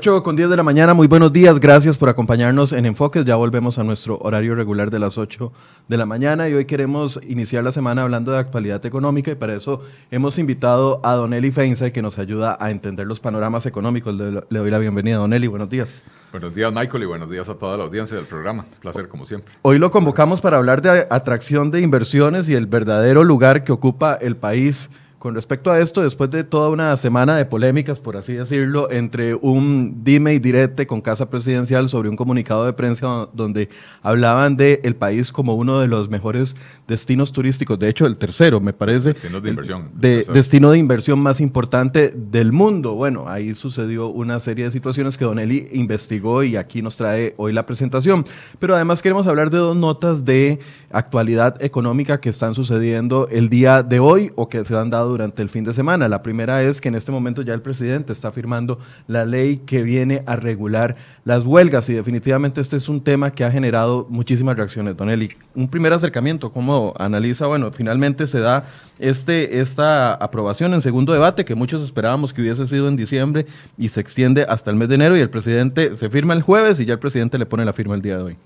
8 con 10 de la mañana, muy buenos días, gracias por acompañarnos en Enfoques, ya volvemos a nuestro horario regular de las 8 de la mañana y hoy queremos iniciar la semana hablando de actualidad económica y para eso hemos invitado a Don Eli Feinza que nos ayuda a entender los panoramas económicos. Le, doy la bienvenida, Don Eli, buenos días. Buenos días, Michael, y buenos días a toda la audiencia del programa. Placer, como siempre. Hoy lo convocamos para hablar de atracción de inversiones y el verdadero lugar que ocupa el país con respecto a esto, después de toda una semana de polémicas, por así decirlo, entre un dime y direte con Casa Presidencial sobre un comunicado de prensa donde hablaban de el país como uno de los mejores destinos turísticos, de hecho el tercero, me parece. Destino de inversión. De, destino de inversión más importante del mundo. Bueno, ahí sucedió una serie de situaciones que Don Eli investigó y aquí nos trae hoy la presentación. Pero además queremos hablar de dos notas de actualidad económica que están sucediendo el día de hoy o que se han dado durante el fin de semana. La primera es que en este momento ya el presidente está firmando la ley que viene a regular las huelgas y definitivamente este es un tema que ha generado muchísimas reacciones. Don Eli, un primer acercamiento, ¿cómo analiza? Bueno, finalmente se da este, esta aprobación en segundo debate que muchos esperábamos que hubiese sido en diciembre y se extiende hasta el mes de enero y el presidente se firma el jueves y ya el presidente le pone la firma el día de hoy.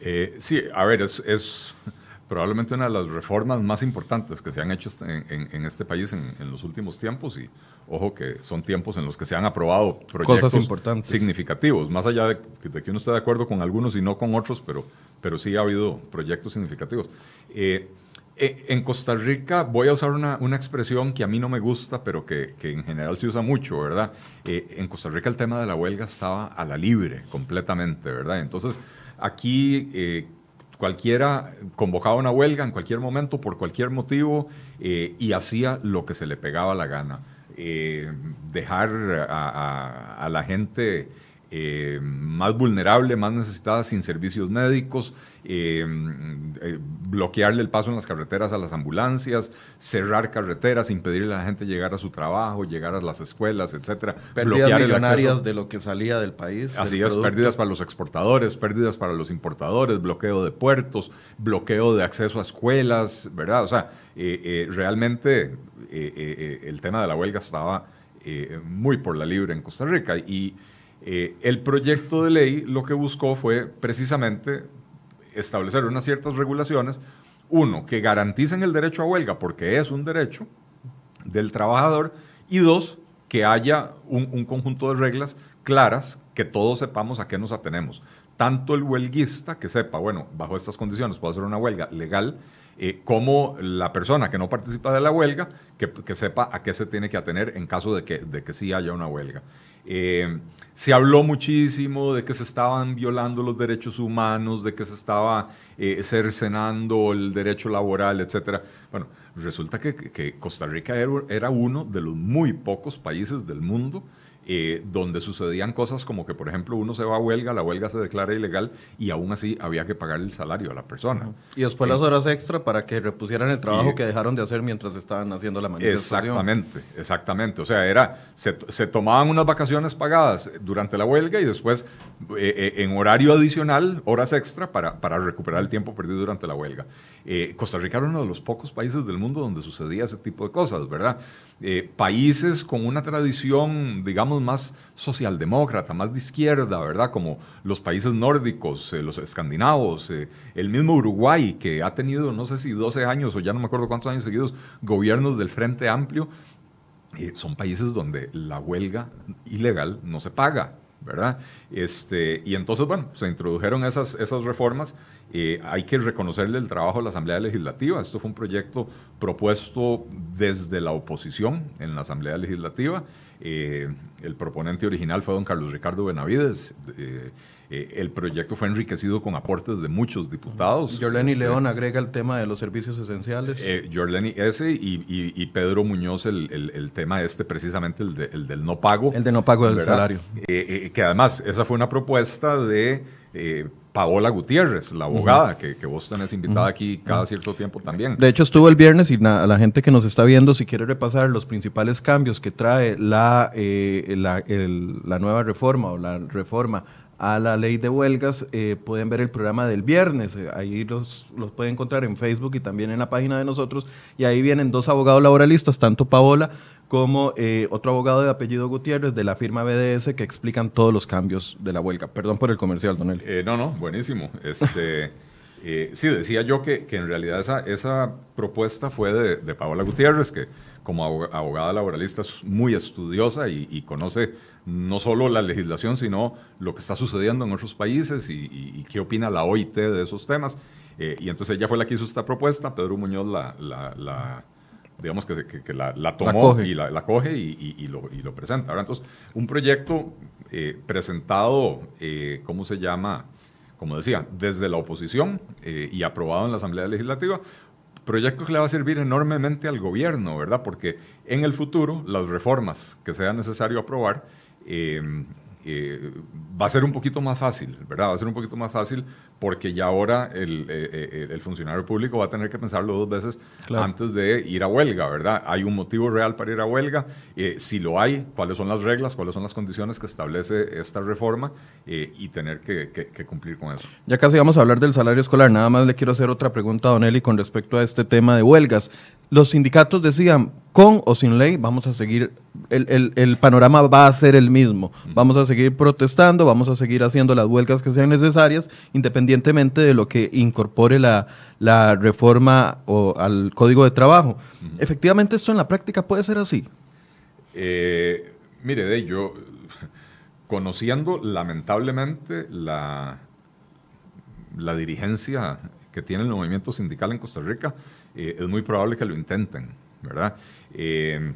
Eh, sí, a ver, es, es probablemente una de las reformas más importantes que se han hecho en, este país en, los últimos tiempos y ojo que son tiempos en los que se han aprobado proyectos importantes. significativos, más allá de, que uno esté de acuerdo con algunos y no con otros, pero, pero sí ha habido proyectos significativos. Eh, eh, en Costa Rica voy a usar una, una, expresión que a mí no me gusta, pero que, que en general se usa mucho, ¿verdad? Eh, en Costa Rica el tema de la huelga estaba a la libre completamente, ¿verdad? Entonces, aquí Cualquiera convocaba una huelga en cualquier momento, por cualquier motivo, eh, y hacía lo que se le pegaba la gana. Eh, dejar a, la gente eh, más vulnerable, más necesitada, sin servicios médicos, eh, eh, bloquearle el paso en las carreteras a las ambulancias, cerrar carreteras, impedirle a la gente llegar a su trabajo, llegar a las escuelas, etcétera. Pérdidas millonarias de lo que salía del país. Así es, pérdidas para los exportadores, pérdidas para los importadores, bloqueo de puertos, bloqueo de acceso a escuelas, ¿verdad? O sea, realmente el tema de la huelga estaba muy por la libre en Costa Rica y eh, el proyecto de ley lo que buscó fue precisamente establecer unas ciertas regulaciones, uno, que garanticen el derecho a huelga, porque es un derecho del trabajador, y dos, que haya un, conjunto de reglas claras, que todos sepamos a qué nos atenemos. Tanto el huelguista, que sepa, bueno, bajo estas condiciones puedo hacer una huelga legal, eh, como la persona que no participa de la huelga, que, sepa a qué se tiene que atener en caso de que, de que sí haya una huelga. Eh, se habló muchísimo de que se estaban violando los derechos humanos, de que se estaba eh, cercenando el derecho laboral, etc. Bueno, resulta que, Costa Rica era, uno de los muy pocos países del mundo eh, donde sucedían cosas como que, por ejemplo, uno se va a huelga, la huelga se declara ilegal y aún así había que pagar el salario a la persona. Y después las horas extra para que repusieran el trabajo que dejaron de hacer mientras estaban haciendo la manifestación. Exactamente, exactamente. O sea, era, se, tomaban unas vacaciones pagadas durante la huelga y después eh, eh, en horario adicional, horas extra para, para recuperar el tiempo perdido durante la huelga. Costa Rica era uno de los pocos países del mundo donde sucedía ese tipo de cosas, ¿verdad? Eh, países con una tradición, digamos, más socialdemócrata, más de izquierda, ¿verdad? Como los países nórdicos, eh, los escandinavos, eh, el mismo Uruguay, que ha tenido, no sé si 12 años o ya no me acuerdo cuántos años seguidos, gobiernos del Frente Amplio, son países donde la huelga ilegal no se paga, ¿verdad? Este, y entonces, bueno, se introdujeron esas, esas reformas. Eh, hay que reconocerle el trabajo de la Asamblea Legislativa. Esto fue un proyecto propuesto desde la oposición en la Asamblea Legislativa. Eh, el proponente original fue don Carlos Ricardo Benavides. Eh, el proyecto fue enriquecido con aportes de muchos diputados. Jorleni este, León agrega el tema de los servicios esenciales. Eh, Jorleni ese y, Pedro Muñoz el, tema este, precisamente el, del no pago. El de no pago del salario. que además, esa fue una propuesta de Paola Gutiérrez, la abogada, que, vos tenés invitada aquí cada cierto tiempo también. De hecho, estuvo el viernes y la gente que nos está viendo, si quiere repasar los principales cambios que trae la, eh, la, nueva reforma o la reforma a la ley de huelgas, eh, pueden ver el programa del viernes. Eh, ahí los, los pueden encontrar en Facebook y también en la página de nosotros. Y ahí vienen dos abogados laboralistas, tanto Paola como eh, otro abogado de apellido Gutiérrez de la firma BDS que explican todos los cambios de la huelga. Perdón por el comercial, Don Eli. Eh, no, no, buenísimo. Este, eh, sí, decía yo que, en realidad esa, esa propuesta fue de, de Paola Gutiérrez, que como abogada laboralista es muy estudiosa y, conoce no solo la legislación, sino lo que está sucediendo en otros países y, qué opina la OIT de esos temas. Eh, y entonces ella fue la que hizo esta propuesta, Pedro Muñoz la, la, digamos que, que, la, tomó y la, coge y, lo, lo, presenta. Ahora, entonces, un proyecto eh, presentado, eh, ¿cómo se llama? Como decía, desde la oposición y aprobado en la Asamblea Legislativa, proyecto que le va a servir enormemente al gobierno, ¿verdad? Porque en el futuro las reformas que sea necesario aprobar eh, eh, va a ser un poquito más fácil, ¿verdad? Va a ser un poquito más fácil porque ya ahora el, eh, el funcionario público va a tener que pensarlo dos veces antes de ir a huelga, ¿verdad? Hay un motivo real para ir a huelga. si lo hay, cuáles son las reglas, cuáles son las condiciones que establece esta reforma y tener que, que, cumplir con eso. Ya casi vamos a hablar del salario escolar. Nada más le quiero hacer otra pregunta a Don Eli con respecto a este tema de huelgas. Los sindicatos decían, con o sin ley, vamos a seguir, el, el, panorama va a ser el mismo. Vamos a seguir protestando, vamos a seguir haciendo las huelgas que sean necesarias, independientemente de lo que incorpore la, la reforma o al código de trabajo. Efectivamente, esto en la práctica puede ser así. Eh, mire, de yo, conociendo lamentablemente la, la dirigencia que tiene el movimiento sindical en Costa Rica, eh, es muy probable que lo intenten, ¿verdad? Eh,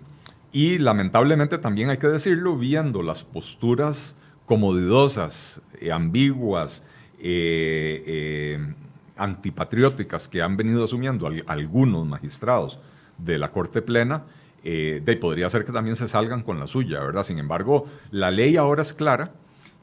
y lamentablemente también hay que decirlo, viendo las posturas comodidosas, eh, ambiguas, eh, antipatrióticas que han venido asumiendo algunos magistrados de la Corte Plena, de, podría ser que también se salgan con la suya, ¿verdad? Sin embargo, la ley ahora es clara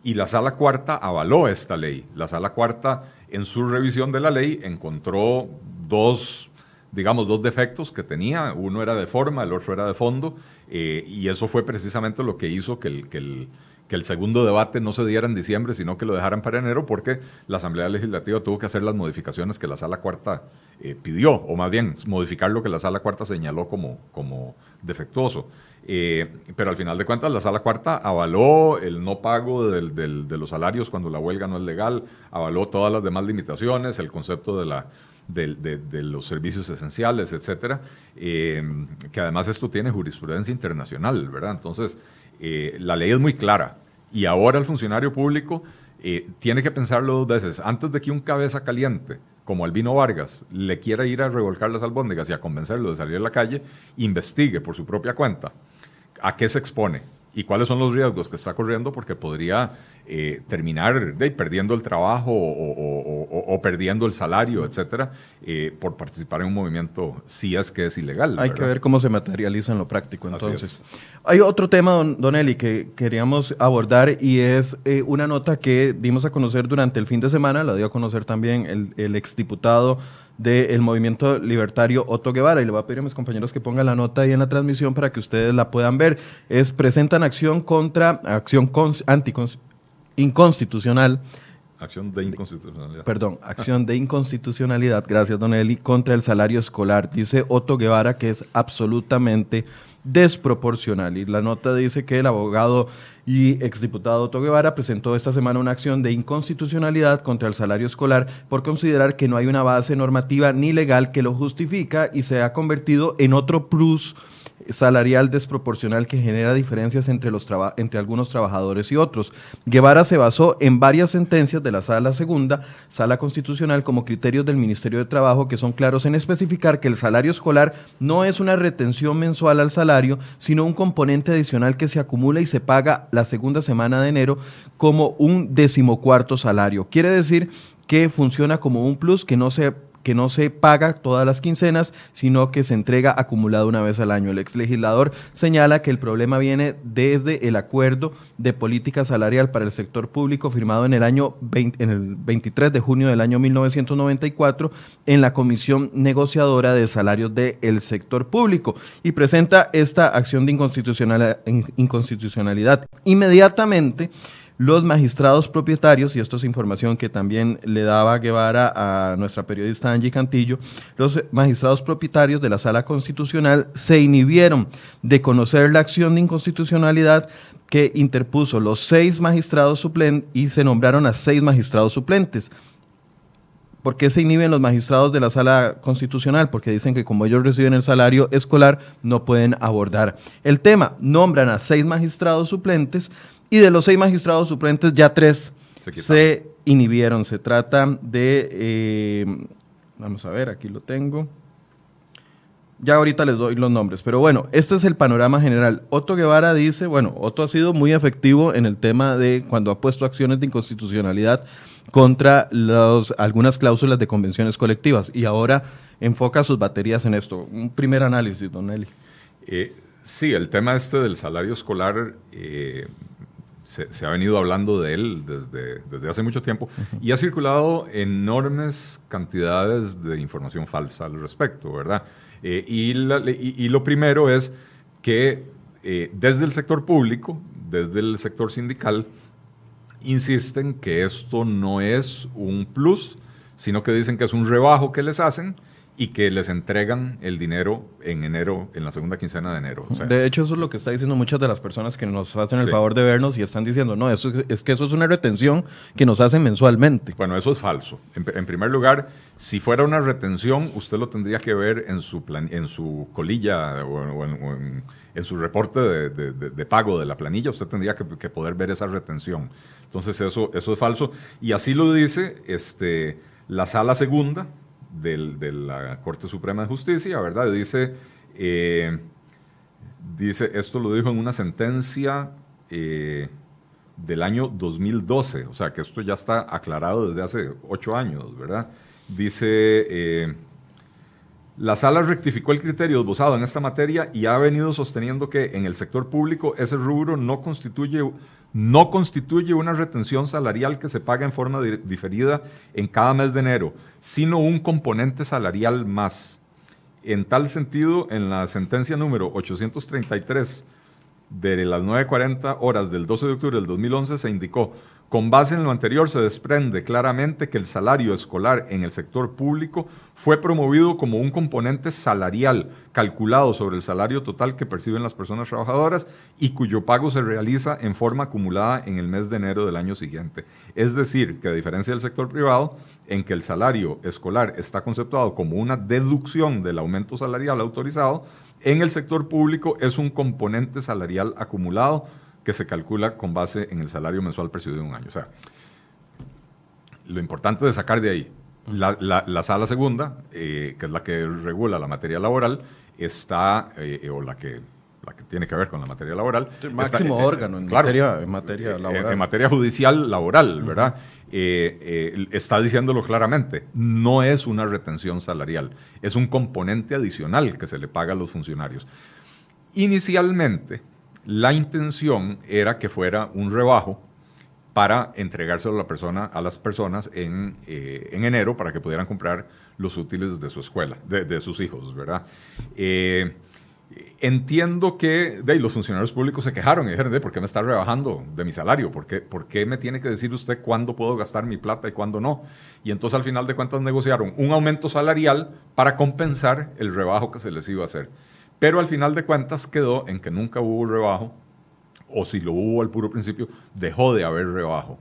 y la Sala Cuarta avaló esta ley. La Sala Cuarta, en su revisión de la ley, encontró dos digamos, dos defectos que tenía. Uno era de forma, el otro era de fondo. Eh, y eso fue precisamente lo que hizo que el, que, el, que el, segundo debate no se diera en diciembre, sino que lo dejaran para enero, porque la Asamblea Legislativa tuvo que hacer las modificaciones que la Sala Cuarta eh, pidió, o más bien modificar lo que la Sala Cuarta señaló como, como defectuoso. Eh, pero al final de cuentas, la Sala Cuarta avaló el no pago del, del, de los salarios cuando la huelga no es legal, avaló todas las demás limitaciones, el concepto de la de, los servicios esenciales, etcétera, eh, que además esto tiene jurisprudencia internacional, ¿verdad? Entonces, la ley es muy clara y ahora el funcionario público eh, tiene que pensarlo dos veces. Antes de que un cabeza caliente, como Albino Vargas, le quiera ir a revolcar las albóndigas y a convencerlo de salir a la calle, investigue por su propia cuenta a qué se expone y cuáles son los riesgos que está corriendo porque podría eh, terminar perdiendo el trabajo o, perdiendo el salario, etcétera, eh, por participar en un movimiento si es que es ilegal. Hay que ver cómo se materializa en lo práctico. Entonces, hay otro tema, don, Eli, que queríamos abordar y es eh, una nota que dimos a conocer durante el fin de semana, la dio a conocer también el, el exdiputado del movimiento libertario Otto Guevara. Y le voy a pedir a mis compañeros que pongan la nota ahí en la transmisión para que ustedes la puedan ver. Es presentan acción contra, acción inconstitucional. Acción de inconstitucionalidad. Perdón, acción de inconstitucionalidad, gracias Don Eli, contra el salario escolar. Dice Otto Guevara que es absolutamente desproporcional. Y la nota dice que el abogado y exdiputado Otto Guevara presentó esta semana una acción de inconstitucionalidad contra el salario escolar por considerar que no hay una base normativa ni legal que lo justifica y se ha convertido en otro plus salarial desproporcional que genera diferencias entre, los entre algunos trabajadores y otros. Guevara se basó en varias sentencias de la Sala Segunda, Sala Constitucional, como criterios del Ministerio de Trabajo que son claros en especificar que el salario escolar no es una retención mensual al salario, sino un componente adicional que se acumula y se paga la segunda semana de enero como un decimocuarto salario. Quiere decir que funciona como un plus que no se que no se paga todas las quincenas, sino que se entrega acumulado una vez al año. El ex legislador señala que el problema viene desde el acuerdo de política salarial para el sector público firmado en el año en el 23 de junio del año 1994 en la Comisión Negociadora de Salarios del Sector Público y presenta esta acción de inconstitucionalidad. Inmediatamente los magistrados propietarios, y esto es información que también le daba Guevara a nuestra periodista Angie Cantillo, los magistrados propietarios de la Sala Constitucional se inhibieron de conocer la acción de inconstitucionalidad que interpuso los seis magistrados suplentes y se nombraron a seis magistrados suplentes. ¿Por qué se inhiben los magistrados de la sala constitucional? Porque dicen que como ellos reciben el salario escolar, no pueden abordar el tema. Nombran a seis magistrados suplentes y de los seis magistrados suplentes ya tres se, inhibieron. Se trata de, eh, vamos a ver, aquí lo tengo. Ya ahorita les doy los nombres, pero bueno, este es el panorama general. Otto Guevara dice, bueno, Otto ha sido muy efectivo en el tema de cuando ha puesto acciones de inconstitucionalidad contra los, algunas cláusulas de convenciones colectivas y ahora enfoca sus baterías en esto. Un primer análisis, don Eli. Eh, sí, el tema este del salario escolar eh, se, ha venido hablando de él desde, desde hace mucho tiempo y ha circulado enormes cantidades de información falsa al respecto, ¿verdad? Eh, y, lo primero es que eh, desde el sector público, desde el sector sindical, insisten que esto no es un plus, sino que dicen que es un rebajo que les hacen y que les entregan el dinero en enero, en la segunda quincena de enero. de hecho, eso es lo que está diciendo muchas de las personas que nos hacen el favor de vernos y están diciendo, no, eso, es que eso es una retención que nos hacen mensualmente. Bueno, eso es falso. En, primer lugar, si fuera una retención, usted lo tendría que ver en su, plan, en su colilla o, en, su reporte de, pago de la planilla, usted tendría que, que, poder ver esa retención. Entonces, eso, eso es falso. Y así lo dice este, la sala segunda de la Corte Suprema de Justicia, ¿verdad? Dice, eh, dice, esto lo dijo en una sentencia eh, del año 2012, o sea que esto ya está aclarado desde hace ocho años, ¿verdad? Dice, eh, la sala rectificó el criterio esbozado en esta materia y ha venido sosteniendo que en el sector público ese rubro no constituye, no constituye una retención salarial que se paga en forma diferida en cada mes de enero, sino un componente salarial más. En tal sentido, en la sentencia número 833 de las 9.40 horas del 12 de octubre del 2011 se indicó con base en lo anterior, se desprende claramente que el salario escolar en el sector público fue promovido como un componente salarial calculado sobre el salario total que perciben las personas trabajadoras y cuyo pago se realiza en forma acumulada en el mes de enero del año siguiente. Es decir, que a diferencia del sector privado, en que el salario escolar está conceptuado como una deducción del aumento salarial autorizado, en el sector público es un componente salarial acumulado que se calcula con base en el salario mensual percibido en un año. O sea, lo importante de sacar de ahí, la, sala segunda, eh, que es la que regula la materia laboral, está, eh, o la que, la que tiene que ver con la materia laboral. El máximo eh, órgano en, materia, en materia laboral. En, materia judicial laboral, ¿verdad? está diciéndolo claramente, no es una retención salarial, es un componente adicional que se le paga a los funcionarios. Inicialmente, la intención era que fuera un rebajo para entregárselo a, las personas en, eh, enero para que pudieran comprar los útiles de su escuela, de, sus hijos, ¿verdad? Eh, entiendo que de, los funcionarios públicos se quejaron y dijeron, ¿por qué me está rebajando de mi salario? ¿Por qué, ¿Por qué me tiene que decir usted cuándo puedo gastar mi plata y cuándo no? Y entonces al final de cuentas negociaron un aumento salarial para compensar el rebajo que se les iba a hacer. Pero al final de cuentas quedó en que nunca hubo rebajo, o si lo hubo al puro principio, dejó de haber rebajo.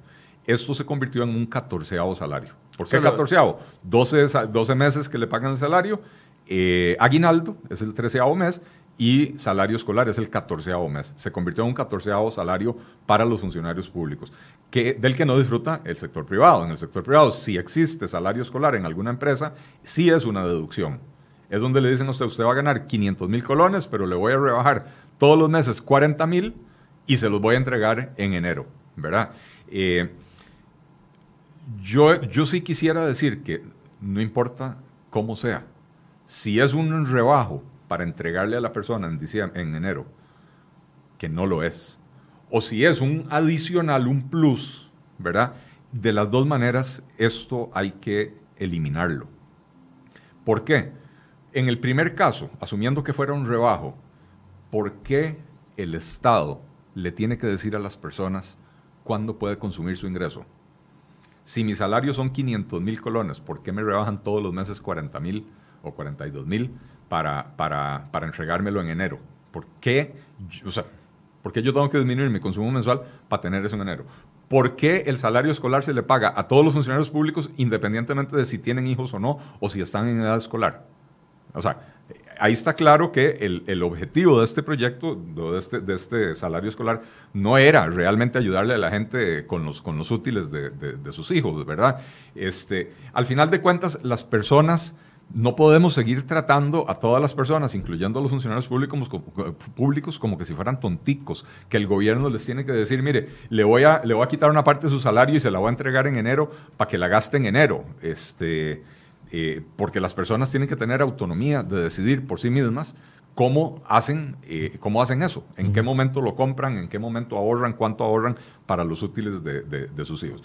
Esto se convirtió en un catorceavo salario. ¿Por qué catorceavo? 12, 12 meses que le pagan el salario, eh, aguinaldo es el treceavo mes y salario escolar es el catorceavo mes. Se convirtió en un catorceavo salario para los funcionarios públicos, que, del que no disfruta el sector privado. En el sector privado, si existe salario escolar en alguna empresa, sí es una deducción es donde le dicen a usted, usted va a ganar 500 mil colones, pero le voy a rebajar todos los meses 40 mil y se los voy a entregar en enero, ¿verdad? Eh, yo, yo sí quisiera decir que no importa cómo sea, si es un rebajo para entregarle a la persona en, diciembre, en enero, que no lo es, o si es un adicional, un plus, ¿verdad? De las dos maneras, esto hay que eliminarlo. ¿Por qué? En el primer caso, asumiendo que fuera un rebajo, ¿por qué el Estado le tiene que decir a las personas cuándo puede consumir su ingreso. Si mi salario son 500 mil colones, ¿por qué me rebajan todos los meses 40 mil o 42 mil para, para, para entregármelo en enero? ¿Por qué, o sea, ¿por qué yo tengo que disminuir mi consumo mensual para tener eso en enero? ¿Por qué el salario escolar se le paga a todos los funcionarios públicos independientemente de si tienen hijos o no o si están en edad escolar? O sea, ahí está claro que el, objetivo de este proyecto, de este, de este, salario escolar, no era realmente ayudarle a la gente con los, con los útiles de, de, sus hijos, ¿verdad? Este, al final de cuentas, las personas no podemos seguir tratando a todas las personas, incluyendo a los funcionarios públicos, como, públicos, como que si fueran tonticos, que el gobierno les tiene que decir, mire, le voy, a, le voy a quitar una parte de su salario y se la voy a entregar en enero para que la gaste en enero. Este, eh, porque las personas tienen que tener autonomía de decidir por sí mismas cómo hacen, eh, cómo hacen eso, en qué momento lo compran, en qué momento ahorran, cuánto ahorran para los útiles de, de sus hijos.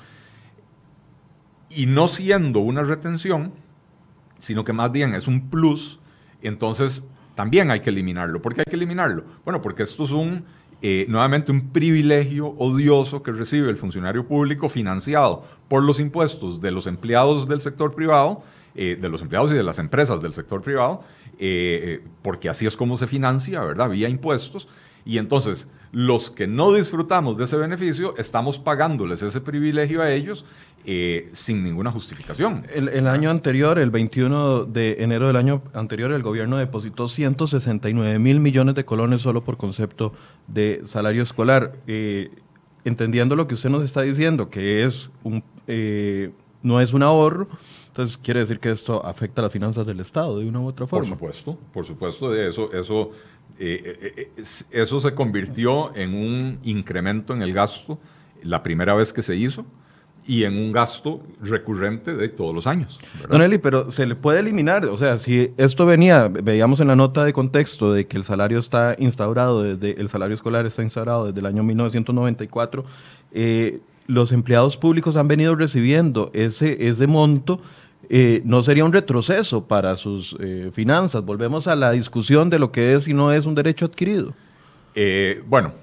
Y no siendo una retención, sino que más bien es un plus, entonces también hay que eliminarlo. ¿Por qué hay que eliminarlo? Bueno, porque esto es un, eh, nuevamente, un privilegio odioso que recibe el funcionario público financiado por los impuestos de los empleados del sector privado, eh, de los empleados y de las empresas del sector privado, eh, porque así es como se financia, ¿verdad? Vía impuestos. Y entonces, los que no disfrutamos de ese beneficio, estamos pagándoles ese privilegio a ellos eh, sin ninguna justificación. El, año anterior, el 21 de enero del año anterior, el gobierno depositó 169 mil millones de colones solo por concepto de salario escolar. Eh, entendiendo lo que usted nos está diciendo, que es un, eh, no es un ahorro, entonces quiere decir que esto afecta a las finanzas del Estado de una u otra forma. Por supuesto, por supuesto, de eso, eso eh, eh, eh, eso se convirtió en un incremento en el gasto la primera vez que se hizo y en un gasto recurrente de todos los años. Don Eli, pero se le puede eliminar, o sea, si esto venía, veíamos en la nota de contexto de que el salario está instaurado desde, el salario escolar está instaurado desde el año 1994, los empleados públicos han venido recibiendo ese, ese monto eh, no sería un retroceso para sus eh, finanzas. Volvemos a la discusión de lo que es y no es un derecho adquirido. Eh, bueno,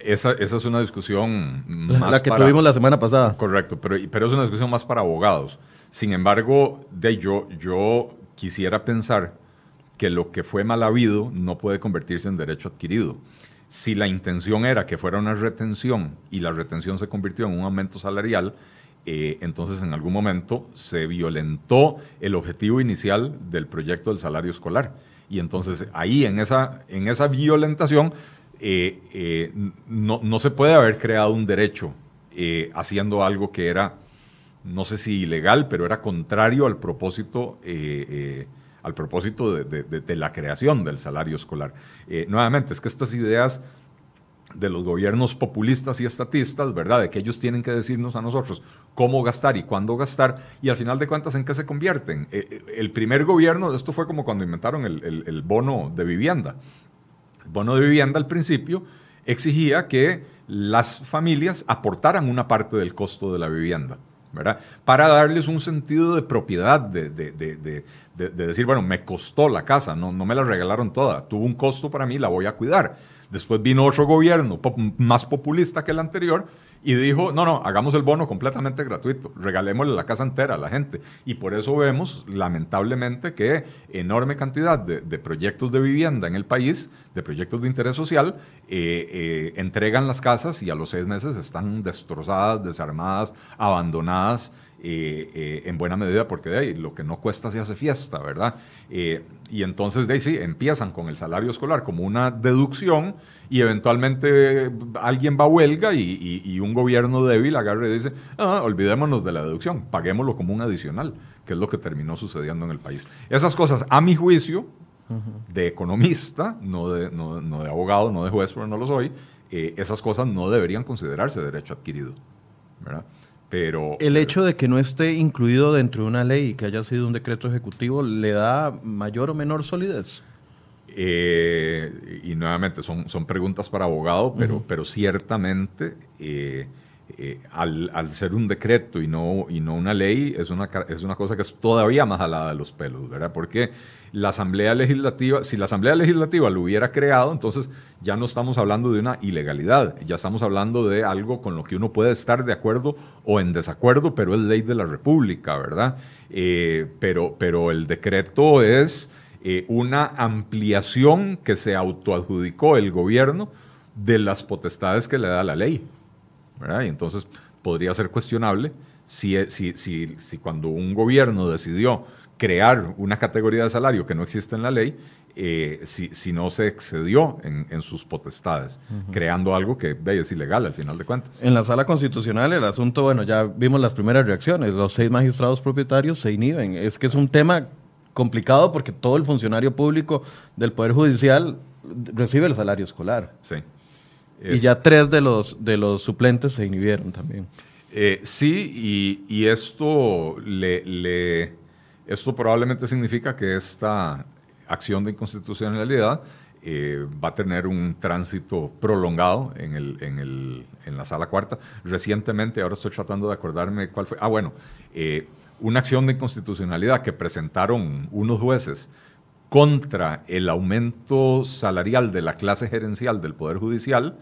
esa, es una discusión más La que tuvimos la semana pasada. Correcto, pero, pero es una discusión más para abogados. Sin embargo, de yo, yo quisiera pensar que lo que fue mal habido no puede convertirse en derecho adquirido. Si la intención era que fuera una retención y la retención se convirtió en un aumento salarial, eh, entonces en algún momento se violentó el objetivo inicial del proyecto del salario escolar. Y entonces ahí en esa, en esa violentación eh, eh, no, no, se puede haber creado un derecho haciendo algo que era, no sé si ilegal, pero era contrario al propósito, al propósito de, de, la creación del salario escolar. nuevamente, es que estas ideas de los gobiernos populistas y estatistas, ¿verdad? De que ellos tienen que decirnos a nosotros cómo gastar y cuándo gastar, y al final de cuentas, ¿en qué se convierten? Eh, eh, el primer gobierno, esto fue como cuando inventaron el, bono de vivienda. El bono de vivienda al principio exigía que las familias aportaran una parte del costo de la vivienda. ¿verdad? Para darles un sentido de propiedad, de, decir, bueno, me costó la casa, no, no me la regalaron toda, tuvo un costo para mí, la voy a cuidar. Después vino otro gobierno más populista que el anterior y dijo, no, no, hagamos el bono completamente gratuito, regalémosle la casa entera a la gente. Y por eso vemos, lamentablemente, que enorme cantidad de, proyectos de vivienda en el país, de proyectos de interés social, eh, eh, entregan las casas y a los seis meses están destrozadas, desarmadas, abandonadas. Eh, en buena medida porque de ahí lo que no cuesta se hace fiesta, ¿verdad? y entonces de ahí sí, empiezan con el salario escolar como una deducción y eventualmente alguien va a huelga y, un gobierno débil agarra y dice, ah, olvidémonos de la deducción, paguémoslo como un adicional, que es lo que terminó sucediendo en el país. Esas cosas, a mi juicio, de economista, no de, no, de, abogado, no de juez, pero no lo soy, eh, esas cosas no deberían considerarse derecho adquirido. Pero, el hecho de que no esté incluido dentro de una ley y que haya sido un decreto ejecutivo le da mayor o menor solidez. Eh, y nuevamente son, son preguntas para abogado, pero, pero ciertamente eh, eh, al, ser un decreto y no, y no una ley, es una, es una cosa que es todavía más jalada de los pelos, ¿verdad? Porque la Asamblea Legislativa, si la Asamblea Legislativa lo hubiera creado, entonces ya no estamos hablando de una ilegalidad, ya estamos hablando de algo con lo que uno puede estar de acuerdo o en desacuerdo, pero es ley de la República, ¿verdad? Eh, pero, pero el decreto es eh, una ampliación que se autoadjudicó el gobierno de las potestades que le da la ley. Y entonces podría ser cuestionable si, si, si, si, cuando un gobierno decidió crear una categoría de salario que no existe en la ley, eh, si, no se excedió en, sus potestades, creando algo que es ilegal al final de cuentas. En la sala constitucional el asunto, bueno, ya vimos las primeras reacciones, los seis magistrados propietarios se inhiben, es que es un tema complicado porque todo el funcionario público del Poder Judicial recibe el salario escolar. Sí. Y ya tres de los, de los suplentes se inhibieron también. Eh, sí, y, esto, le, esto probablemente significa que esta acción de inconstitucionalidad eh, va a tener un tránsito prolongado en, el, en, el, en, la sala cuarta. Recientemente, ahora estoy tratando de acordarme cuál fue. Ah, bueno, eh, una acción de inconstitucionalidad que presentaron unos jueces contra el aumento salarial de la clase gerencial del Poder Judicial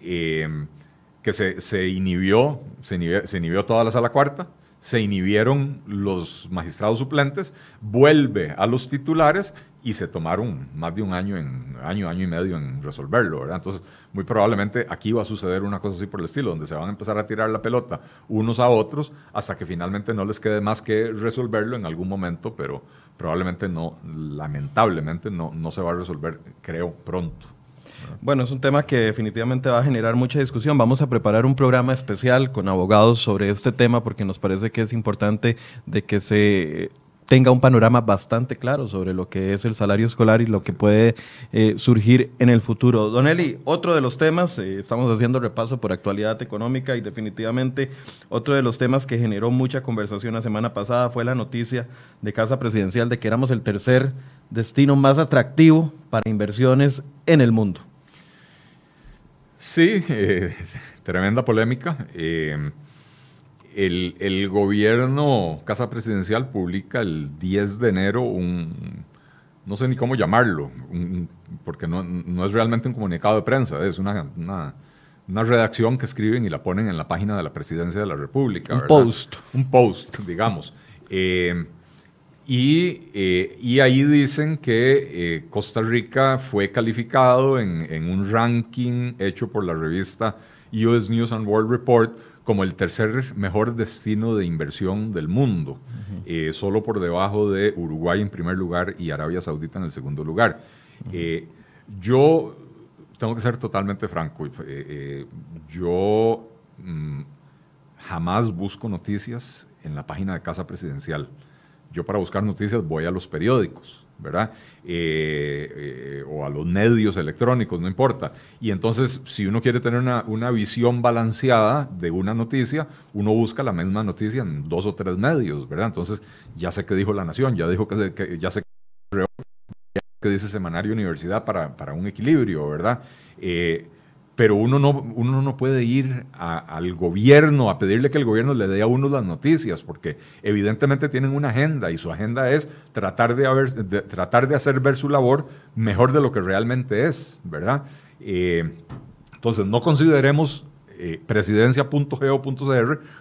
Em, que se, inhibió, se inhibió, toda la sala cuarta, se inhibieron los magistrados suplentes, vuelve a los titulares y se tomaron más de un año, en, año, año y medio en resolverlo, ¿verdad? Entonces, muy probablemente aquí va a suceder una cosa así por el estilo, donde se van a empezar a tirar la pelota unos a otros hasta que finalmente no les quede más que resolverlo en algún momento, pero probablemente no, lamentablemente no, no se va a resolver, creo, pronto. Bueno, es un tema que definitivamente va a generar mucha discusión. Vamos a preparar un programa especial con abogados sobre este tema porque nos parece que es importante de que se tenga un panorama bastante claro sobre lo que es el salario escolar y lo que puede eh, surgir en el futuro. Don Eli, otro de los temas, eh, estamos haciendo repaso por actualidad económica y definitivamente otro de los temas que generó mucha conversación la semana pasada fue la noticia de Casa Presidencial de que éramos el tercer destino más atractivo para inversiones en el mundo. Sí, eh, tremenda polémica. El, gobierno, Casa Presidencial, publica el 10 de enero un, no sé ni cómo llamarlo, porque no, es realmente un comunicado de prensa, es una, una, redacción que escriben y la ponen en la página de la Presidencia de la República. Un post. Un post, digamos. Eh, y, y, ahí dicen que Costa Rica fue calificado en, en, un ranking hecho por la revista US News and World Report como el tercer mejor destino de inversión del mundo, eh, solo por debajo de Uruguay en primer lugar y Arabia Saudita en el segundo lugar. Eh, yo tengo que ser totalmente franco, eh, yo mm, jamás busco noticias en la página de Casa Presidencial. Yo para buscar noticias voy a los periódicos. ¿Verdad? Eh, eh, o a los medios electrónicos, no importa. Y entonces, si uno quiere tener una, una, visión balanceada de una noticia, uno busca la misma noticia en dos o tres medios, ¿verdad? Entonces, ya sé qué dijo La Nación, ya dijo que, ya sé qué dice Semanario Universidad para, para un equilibrio, ¿verdad? Eh, pero uno no, uno no puede ir al gobierno a pedirle que el gobierno le dé a uno las noticias, porque evidentemente tienen una agenda y su agenda es tratar de, tratar de hacer ver su labor mejor de lo que realmente es, ¿verdad? Eh, entonces, no consideremos eh,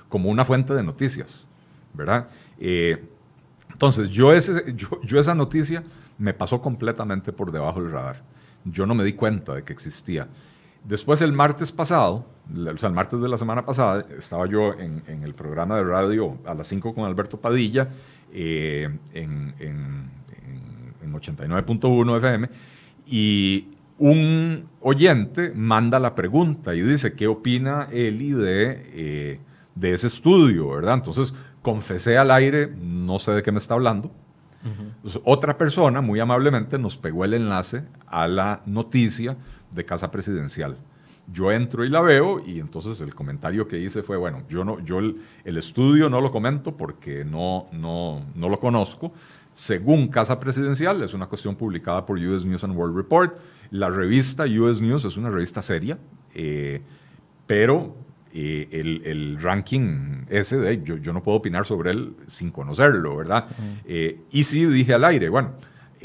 como una fuente de noticias, ¿verdad? Eh, entonces, yo, ese, yo, yo esa noticia me pasó completamente por debajo del radar. Yo no me di cuenta de que existía. Después el martes pasado, o sea, el martes de la semana pasada, estaba yo en, el programa de radio a las 5 con Alberto Padilla eh, en, en, 89.1 FM y un oyente manda la pregunta y dice, ¿qué opina Eli de, eh, de ese estudio? ¿verdad? Entonces, confesé al aire, no sé de qué me está hablando. otra persona, muy amablemente, nos pegó el enlace a la noticia de casa presidencial. Yo entro y la veo y entonces el comentario que hice fue, bueno, yo, no, yo el, estudio no lo comento porque no, no, no lo conozco. Según Casa Presidencial, es una cuestión publicada por US News and World Report. La revista US News es una revista seria, eh, pero eh, el, ranking ese, de, yo, yo no puedo opinar sobre él sin conocerlo, ¿verdad? Eh, y sí dije al aire, bueno,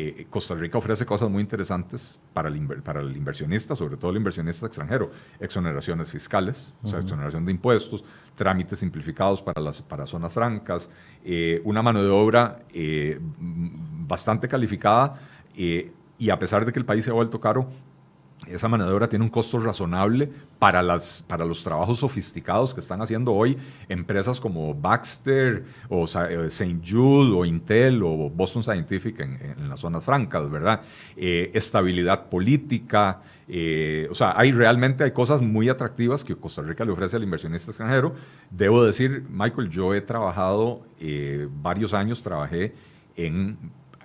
eh, Costa Rica ofrece cosas muy interesantes para el, para el inversionista, sobre todo el inversionista extranjero, exoneraciones fiscales, o sea, exoneración de impuestos, trámites simplificados para las para zonas francas, una mano de obra bastante calificada y a pesar de que el país se ha vuelto caro, esa mano tiene un costo razonable para, las, para los trabajos sofisticados que están haciendo hoy empresas como Baxter o eh, St. Jude o Intel o Boston Scientific en, las zonas francas, ¿verdad? Eh, estabilidad política, eh, o sea, hay realmente hay cosas muy atractivas que Costa Rica le ofrece al inversionista extranjero. Debo decir, Michael, yo he trabajado varios años, trabajé en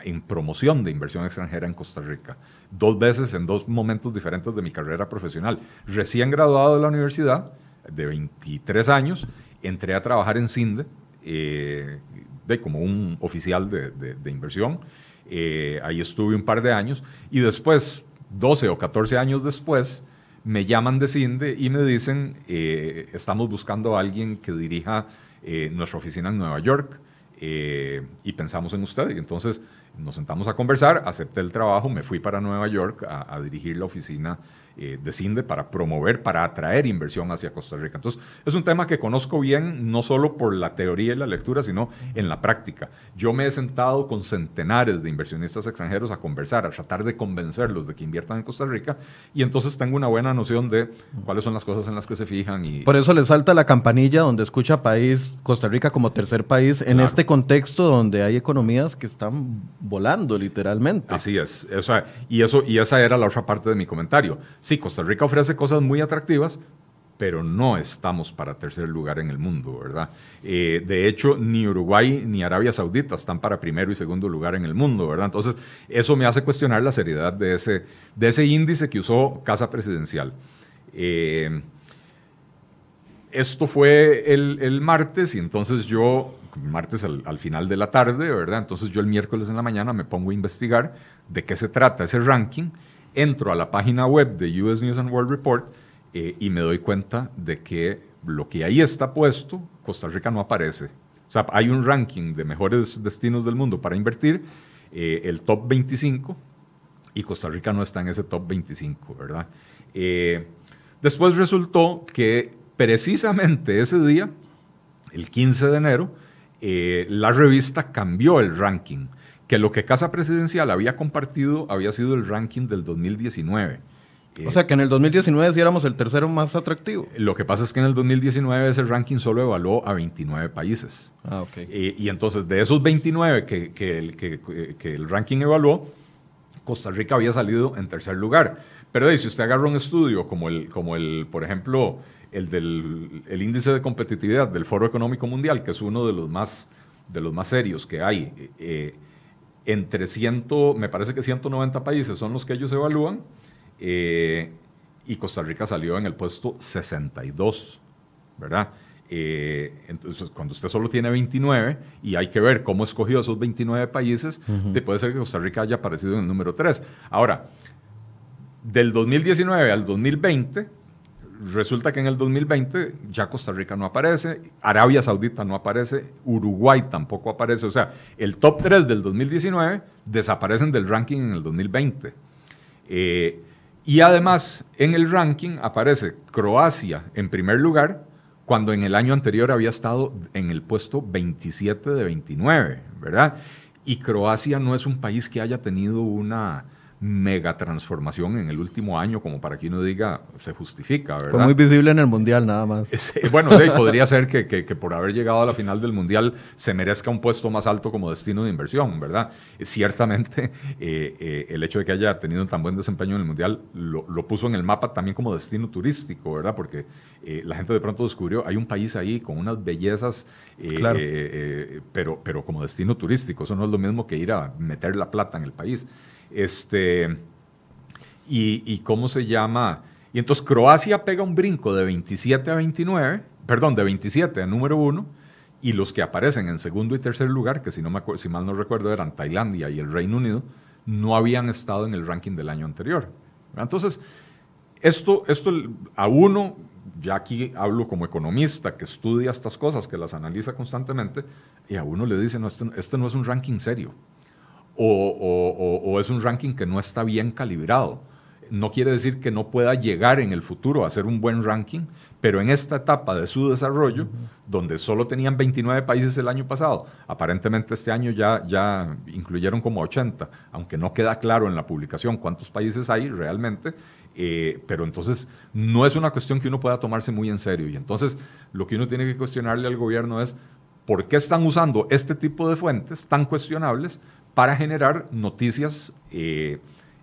en promoción de inversión extranjera en Costa Rica, dos veces en dos momentos diferentes de mi carrera profesional. Recién graduado de la universidad, de 23 años, entré a trabajar en CINDE, eh, de, como un oficial de, inversión. Eh, ahí estuve un par de años y después, 12 o 14 años después, me llaman de CINDE y me dicen, eh, estamos buscando a alguien que dirija nuestra oficina en Nueva York y pensamos en usted. Y entonces nos sentamos a conversar, acepté el trabajo, me fui para Nueva York a, dirigir la oficina eh, de CINDE para promover, para atraer inversión hacia Costa Rica. Entonces, es un tema que conozco bien, no solo por la teoría y la lectura, sino en la práctica. Yo me he sentado con centenares de inversionistas extranjeros a conversar, a tratar de convencerlos de que inviertan en Costa Rica, y entonces tengo una buena noción de cuáles son las cosas en las que se fijan. Y... Por eso le salta la campanilla donde escucha país, Costa Rica como tercer país, en este contexto donde hay economías que están volando literalmente. Así es. O sea, y, eso, y esa era la otra parte de mi comentario. Sí, Costa Rica ofrece cosas muy atractivas, pero no estamos para tercer lugar en el mundo, ¿verdad? Eh, de hecho, ni Uruguay ni Arabia Saudita están para primero y segundo lugar en el mundo, ¿verdad? Entonces, eso me hace cuestionar la seriedad de ese, de ese índice que usó Casa Presidencial. Eh, esto fue el, el, martes y entonces yo martes al, final de la tarde, ¿verdad? Entonces yo el miércoles en la mañana me pongo a investigar de qué se trata ese ranking, entro a la página web de US News and World Report eh, y me doy cuenta de que lo que ahí está puesto, Costa Rica no aparece. O sea, hay un ranking de mejores destinos del mundo para invertir, eh, el top 25, y Costa Rica no está en ese top 25, ¿verdad? Eh, después resultó que precisamente ese día, el 15 de enero, eh, la revista cambió el ranking, que lo que Casa Presidencial había compartido había sido el ranking del 2019. o sea que en el 2019 sí éramos el tercero más atractivo. Lo que pasa es que en el 2019 ese ranking solo evaluó a 29 países. Ah, ok. Eh, y entonces de esos 29 que, que, el, que, el ranking evaluó, Costa Rica había salido en tercer lugar. Pero si usted agarra un estudio como el, como el por ejemplo, el del el índice de competitividad del Foro Económico Mundial, que es uno de los más, de los más serios que hay. Eh, entre ciento, me parece que 190 países son los que ellos evalúan, eh, y Costa Rica salió en el puesto 62, ¿verdad? Eh, entonces, cuando usted solo tiene 29 y hay que ver cómo escogió esos 29 países, puede ser que Costa Rica haya aparecido en el número 3. Ahora, del 2019 al 2020, resulta que en el 2020 ya Costa Rica no aparece, Arabia Saudita no aparece, Uruguay tampoco aparece, o sea, el top 3 del 2019 desaparecen del ranking en el 2020. Eh, y además en el ranking aparece Croacia en primer lugar, cuando en el año anterior había estado en el puesto 27 de 29, ¿verdad? Y Croacia no es un país que haya tenido una mega transformación en el último año, como para que uno diga, se justifica, ¿verdad? Fue muy visible en el Mundial, nada más. bueno, podría ser que, que, por haber llegado a la final del Mundial se merezca un puesto más alto como destino de inversión, ¿verdad? Ciertamente, eh, eh, el hecho de que haya tenido tan buen desempeño en el Mundial lo, lo puso en el mapa también como destino turístico, ¿verdad? Porque eh, la gente de pronto descubrió, hay un país ahí con unas bellezas, pero, pero como destino turístico, eso no es lo mismo que ir a meter la plata en el país. Este, y, cómo se llama. Y entonces Croacia pega un brinco de 27 a 29, perdón, de 27 a número 1, y los que aparecen en segundo y tercer lugar, que si, no me si mal no recuerdo eran Tailandia y el Reino Unido, no habían estado en el ranking del año anterior. Entonces, esto, esto a uno ya aquí hablo como economista que estudia estas cosas, que las analiza constantemente, y a uno le dice, no, este, este no es un ranking serio, o, o, es un ranking que no está bien calibrado. No quiere decir que no pueda llegar en el futuro a ser un buen ranking, pero en esta etapa de su desarrollo, donde solo tenían 29 países el año pasado, aparentemente este año ya, ya incluyeron como 80, aunque no queda claro en la publicación cuántos países hay realmente, eh, pero entonces no es una cuestión que uno pueda tomarse muy en serio. Y entonces lo que uno tiene que cuestionarle al gobierno es por qué están usando este tipo de fuentes tan cuestionables para generar noticias eh,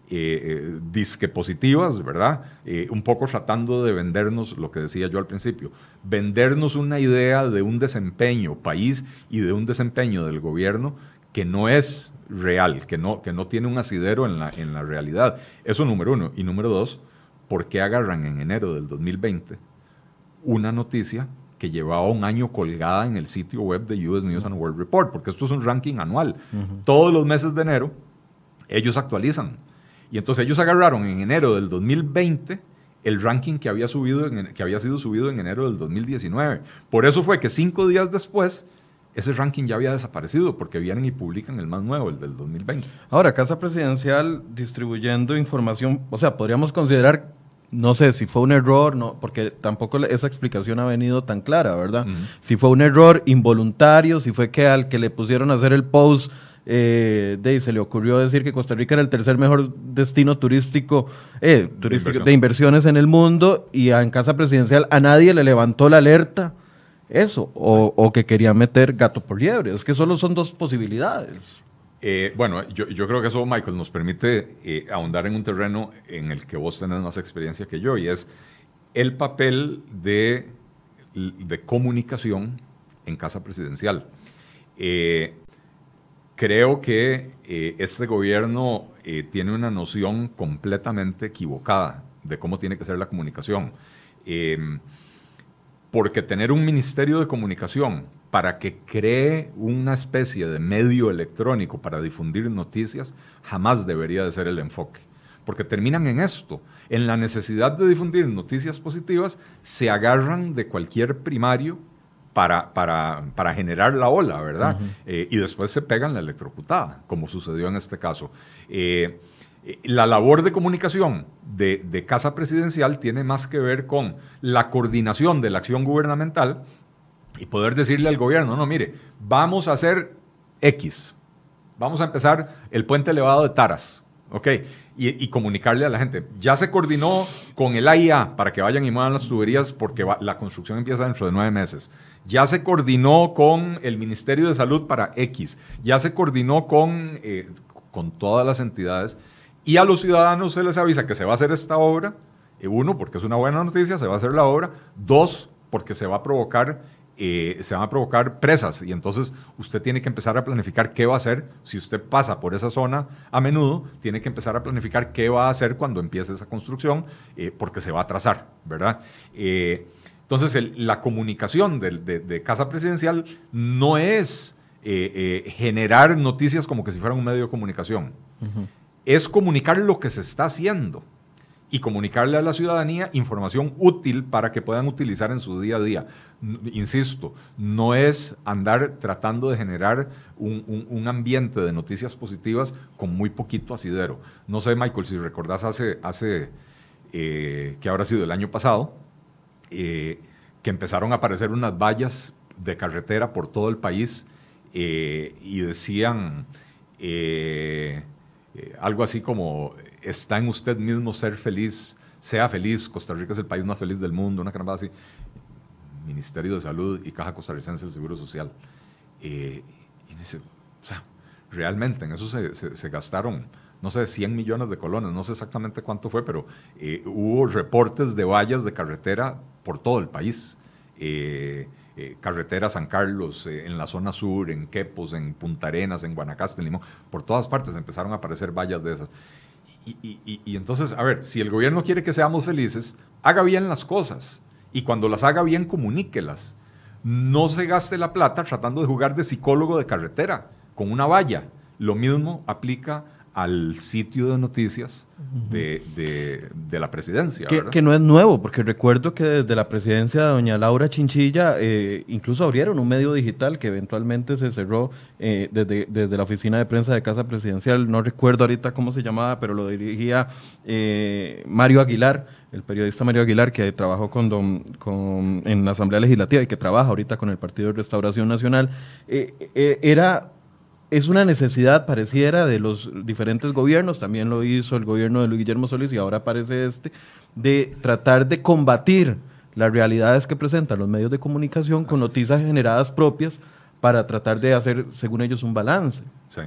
eh, disque positivas, ¿verdad? un poco tratando de vendernos lo que decía yo al principio, vendernos una idea de un desempeño país y de un desempeño del gobierno que no es real, que no, que no tiene un asidero en la, en la realidad. Eso número uno. Y número dos, ¿por qué agarran en enero del 2020 una noticia que llevaba un año colgada en el sitio web de US News and World Report? Porque esto es un ranking anual. Todos los meses de enero ellos actualizan. Y entonces ellos agarraron en enero del 2020 el ranking que había, subido que había sido subido en enero del 2019. Por eso fue que cinco días después ese ranking ya había desaparecido porque vienen y publican el más nuevo, el del 2020. Ahora, Casa Presidencial distribuyendo información, o sea, podríamos considerar, no sé si fue un error, no, porque tampoco esa explicación ha venido tan clara, ¿verdad? Si fue un error involuntario, si fue que al que le pusieron a hacer el post eh, de, se le ocurrió decir que Costa Rica era el tercer mejor destino turístico, eh, turístico de, inversiones en el mundo y en Casa Presidencial a nadie le levantó la alerta eso, o, que quería meter gato por liebre. Es que solo son dos posibilidades. Eh, bueno, yo, creo que eso, Michael, nos permite eh, ahondar en un terreno en el que vos tenés más experiencia que yo, y es el papel de, comunicación en casa presidencial. Eh, creo que este gobierno tiene una noción completamente equivocada de cómo tiene que ser la comunicación porque tener un ministerio de comunicación para que cree una especie de medio electrónico para difundir noticias jamás debería de ser el enfoque. Porque terminan en esto, en la necesidad de difundir noticias positivas, se agarran de cualquier primario para, para, generar la ola, ¿verdad? Eh, y después se pegan la electrocutada, como sucedió en este caso. Eh, eh, la labor de comunicación de, Casa Presidencial tiene más que ver con la coordinación de la acción gubernamental y poder decirle al gobierno, no, mire, vamos a hacer X, vamos a empezar el puente elevado de Taras, ¿ok? Y, comunicarle a la gente. Ya se coordinó con el AIA para que vayan y muevan las tuberías porque la construcción empieza dentro de nueve meses. Ya se coordinó con el Ministerio de Salud para X. Ya se coordinó con, eh, con todas las entidades y a los ciudadanos se les avisa que se va a hacer esta obra, uno, porque es una buena noticia, se va a hacer la obra, dos, porque se va a provocar eh, se van a provocar presas y entonces usted tiene que empezar a planificar qué va a hacer. Si usted pasa por esa zona a menudo, tiene que empezar a planificar qué va a hacer cuando empiece esa construcción, eh, porque se va a atrasar, ¿verdad? Eh, entonces, la comunicación de, Casa Presidencial no es generar noticias como que si fuera un medio de comunicación es comunicar lo que se está haciendo y comunicarle a la ciudadanía información útil para que puedan utilizar en su día a día. Insisto, no es andar tratando de generar un, ambiente de noticias positivas con muy poquito asidero. No sé, Michael, si recordás hace, hace eh, que habrá sido el año pasado, eh, que empezaron a aparecer unas vallas de carretera por todo el país eh, y decían... Eh, algo así como está en usted mismo ser feliz, sea feliz, Costa Rica es el país más feliz del mundo, una caramba así. Ministerio de Salud y Caja Costarricense del Seguro Social. Eh, y dice, o sea, realmente en eso se, gastaron, no sé, 100 millones de colones, no sé exactamente cuánto fue, pero eh, hubo reportes de vallas de carretera por todo el país. Eh, carretera San Carlos, eh, en la zona sur, en Quepos, en Punta Arenas, en Guanacaste, en Limón, por todas partes empezaron a aparecer vallas de esas. Y, entonces, a ver, si el gobierno quiere que seamos felices, haga bien las cosas y cuando las haga bien, comuníquelas. No se gaste la plata tratando de jugar de psicólogo de carretera con una valla. Lo mismo aplica al sitio de noticias de, de, la presidencia. Que, que, no es nuevo, porque recuerdo que desde la presidencia de doña Laura Chinchilla eh, incluso abrieron un medio digital que eventualmente se cerró eh, desde, desde, la oficina de prensa de Casa Presidencial. No recuerdo ahorita cómo se llamaba, pero lo dirigía eh, Mario Aguilar, el periodista Mario Aguilar, que trabajó con, con en la Asamblea Legislativa y que trabaja ahorita con el Partido de Restauración Nacional. era es una necesidad, pareciera, de los diferentes gobiernos, también lo hizo el gobierno de Luis Guillermo Solís y ahora aparece este, de tratar de combatir las realidades que presentan los medios de comunicación con noticias generadas propias para tratar de hacer, según ellos, un balance. Sí.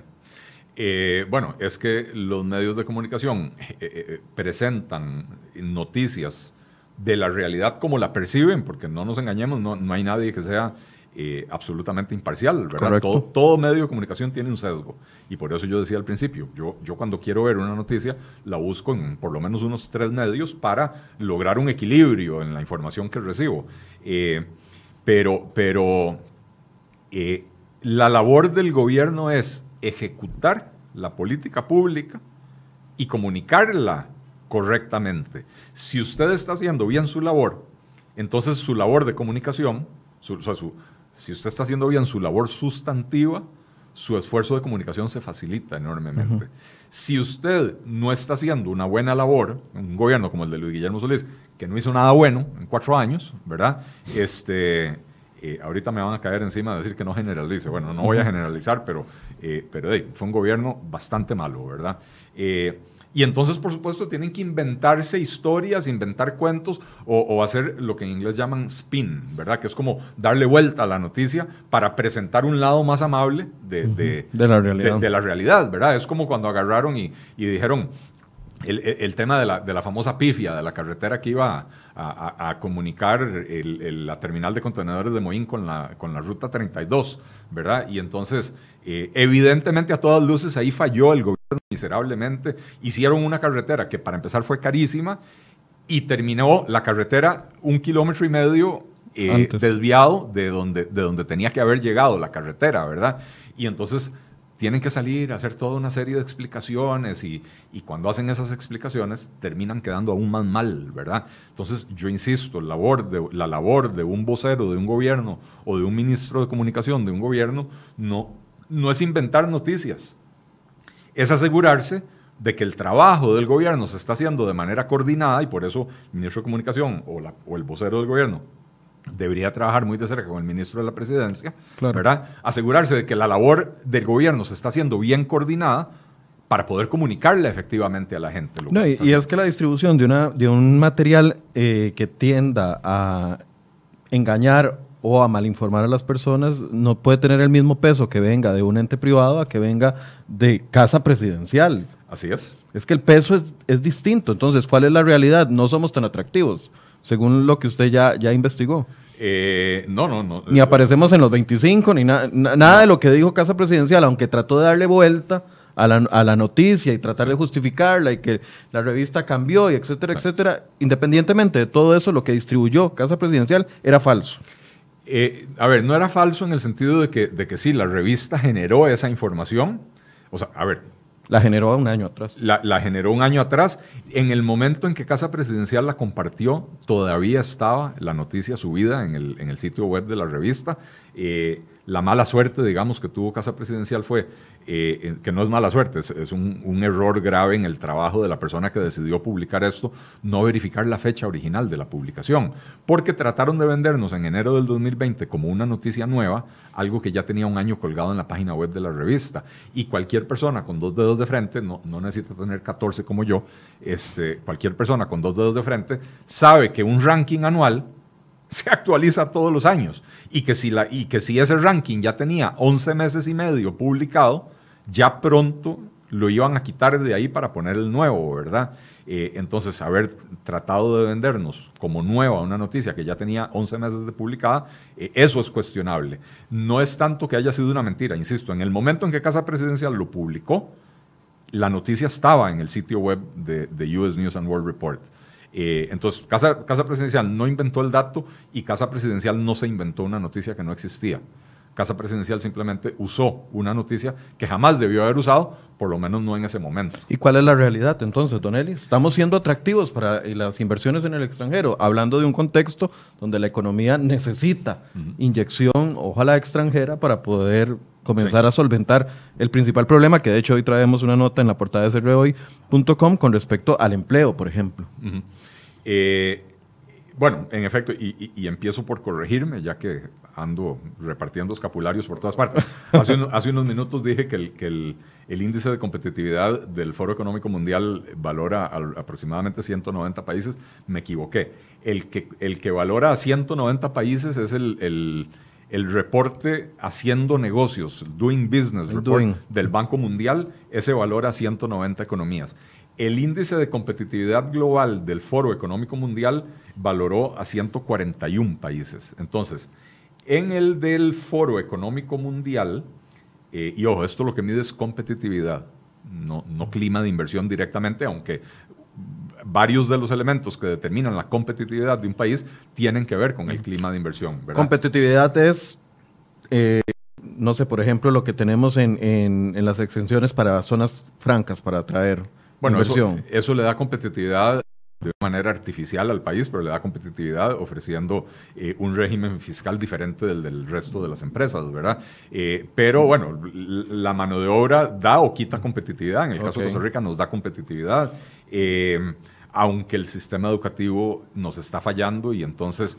Eh, bueno, es que los medios de comunicación eh, eh, presentan noticias de la realidad como la perciben, porque no nos engañemos, no, no hay nadie que sea eh, absolutamente imparcial, ¿verdad? Todo, todo, medio de comunicación tiene un sesgo. Y por eso yo decía al principio, yo, yo cuando quiero ver una noticia, la busco en por lo menos unos tres medios para lograr un equilibrio en la información que recibo. Eh, pero pero eh, la labor del gobierno es ejecutar la política pública y comunicarla correctamente. Si usted está haciendo bien su labor, entonces su labor de comunicación, su, su, si usted está haciendo bien su labor sustantiva, su esfuerzo de comunicación se facilita enormemente. Si usted no está haciendo una buena labor, un gobierno como el de Luis Guillermo Solís, que no hizo nada bueno en cuatro años, ¿verdad? Este, eh, ahorita me van a caer encima de decir que no generalice. Bueno, no voy a generalizar, pero, eh, pero fue un gobierno bastante malo, ¿verdad? Eh, y entonces, por supuesto, tienen que inventarse historias, inventar cuentos o, hacer lo que en inglés llaman spin, ¿verdad? Que es como darle vuelta a la noticia para presentar un lado más amable de, la, realidad. De, la realidad, ¿verdad? Es como cuando agarraron y, dijeron, el, tema de la, de la, famosa pifia, de la carretera que iba a, comunicar la terminal de contenedores de Moín con la, con la ruta 32, ¿verdad? Y entonces, eh, evidentemente a todas luces ahí falló el gobierno miserablemente. Hicieron una carretera que para empezar fue carísima y terminó la carretera un kilómetro y medio eh, desviado de donde, de donde tenía que haber llegado la carretera, ¿verdad? Y entonces tienen que salir a hacer toda una serie de explicaciones y, y, cuando hacen esas explicaciones terminan quedando aún más mal, ¿verdad? Entonces yo insisto, la labor, de, la labor de un vocero de un gobierno o de un ministro de comunicación de un gobierno no, no es inventar noticias, es asegurarse de que el trabajo del gobierno se está haciendo de manera coordinada y por eso el ministro de Comunicación o, la, o el vocero del gobierno debería trabajar muy de cerca con el ministro de la presidencia, ¿verdad? Asegurarse de que la labor del gobierno se está haciendo bien coordinada para poder comunicarle efectivamente a la gente. Lo que y, es que la distribución de, una, de un material eh, que tienda a engañar o a malinformar a las personas no puede tener el mismo peso que venga de un ente privado a que venga de casa presidencial. Así es. Es que el peso es, es distinto. Entonces, ¿cuál es la realidad? No somos tan atractivos, según lo que usted ya, ya investigó. Eh, no, no, no. Ni aparecemos en los 25, ni nada de lo que dijo Casa Presidencial, aunque trató de darle vuelta a la, a la noticia y tratar de justificarla y que la revista cambió y etcétera, etcétera. Independientemente de todo eso, lo que distribuyó Casa Presidencial era falso. Eh, a ver, no era falso en el sentido de que, de que sí, la revista generó esa información. O sea, a ver. La generó un año atrás. La, generó un año atrás. En el momento en que Casa Presidencial la compartió, todavía estaba la noticia subida en el, en el sitio web de la revista. Eh, la mala suerte, digamos, que tuvo Casa Presidencial fue eh, que no es mala suerte, es, un, error grave en el trabajo de la persona que decidió publicar esto, no verificar la fecha original de la publicación, porque trataron de vendernos en enero del 2020 como una noticia nueva, algo que ya tenía un año colgado en la página web de la revista. Y cualquier persona con dos dedos de frente, no, no necesita tener 14 como yo, este, cualquier persona con dos dedos de frente sabe que un ranking anual se actualiza todos los años y que si, la, y que si ese ranking ya tenía 11 meses y medio publicado, ya pronto lo iban a quitar de ahí para poner el nuevo, ¿verdad? Eh, entonces, haber tratado de vendernos como nueva una noticia que ya tenía 11 meses de publicada, eh, eso es cuestionable. No es tanto que haya sido una mentira, insisto, en el momento en que Casa Presidencial lo publicó, la noticia estaba en el sitio web de, US News and World Report. Eh, entonces, Casa, Casa Presidencial no inventó el dato y Casa Presidencial no se inventó una noticia que no existía. Casa Presidencial simplemente usó una noticia que jamás debió haber usado, por lo menos no en ese momento. ¿Y cuál es la realidad entonces, Don Eli? Estamos siendo atractivos para las inversiones en el extranjero, hablando de un contexto donde la economía necesita inyección, ojalá extranjera, para poder comenzar a solventar el principal problema, que de hecho hoy traemos una nota en la portada de cerrehoy.com con respecto al empleo, por ejemplo. Eh, bueno, en efecto, y, empiezo por corregirme, ya que ando repartiendo escapularios por todas partes. Hace, unos minutos dije que, el, índice de competitividad del Foro Económico Mundial valora aproximadamente 190 países. Me equivoqué. El que, el que valora a 190 países es el, reporte haciendo negocios, Doing Business Report del Banco Mundial. Ese valora a 190 economías. El índice de competitividad global del Foro Económico Mundial valoró a 141 países. Entonces, en el del Foro Económico Mundial, eh, y ojo, esto lo que mide es competitividad, no, no clima de inversión directamente, aunque varios de los elementos que determinan la competitividad de un país tienen que ver con el clima de inversión. Competitividad es, eh, no sé, por ejemplo, lo que tenemos en, en, las extensiones para zonas francas para atraer bueno, Eso, le da competitividad de manera artificial al país, pero le da competitividad ofreciendo eh, un régimen fiscal diferente del del resto de las empresas, ¿verdad? Eh, pero bueno, la mano de obra da o quita competitividad. En el caso de Costa Rica nos da competitividad, eh, aunque el sistema educativo nos está fallando y entonces...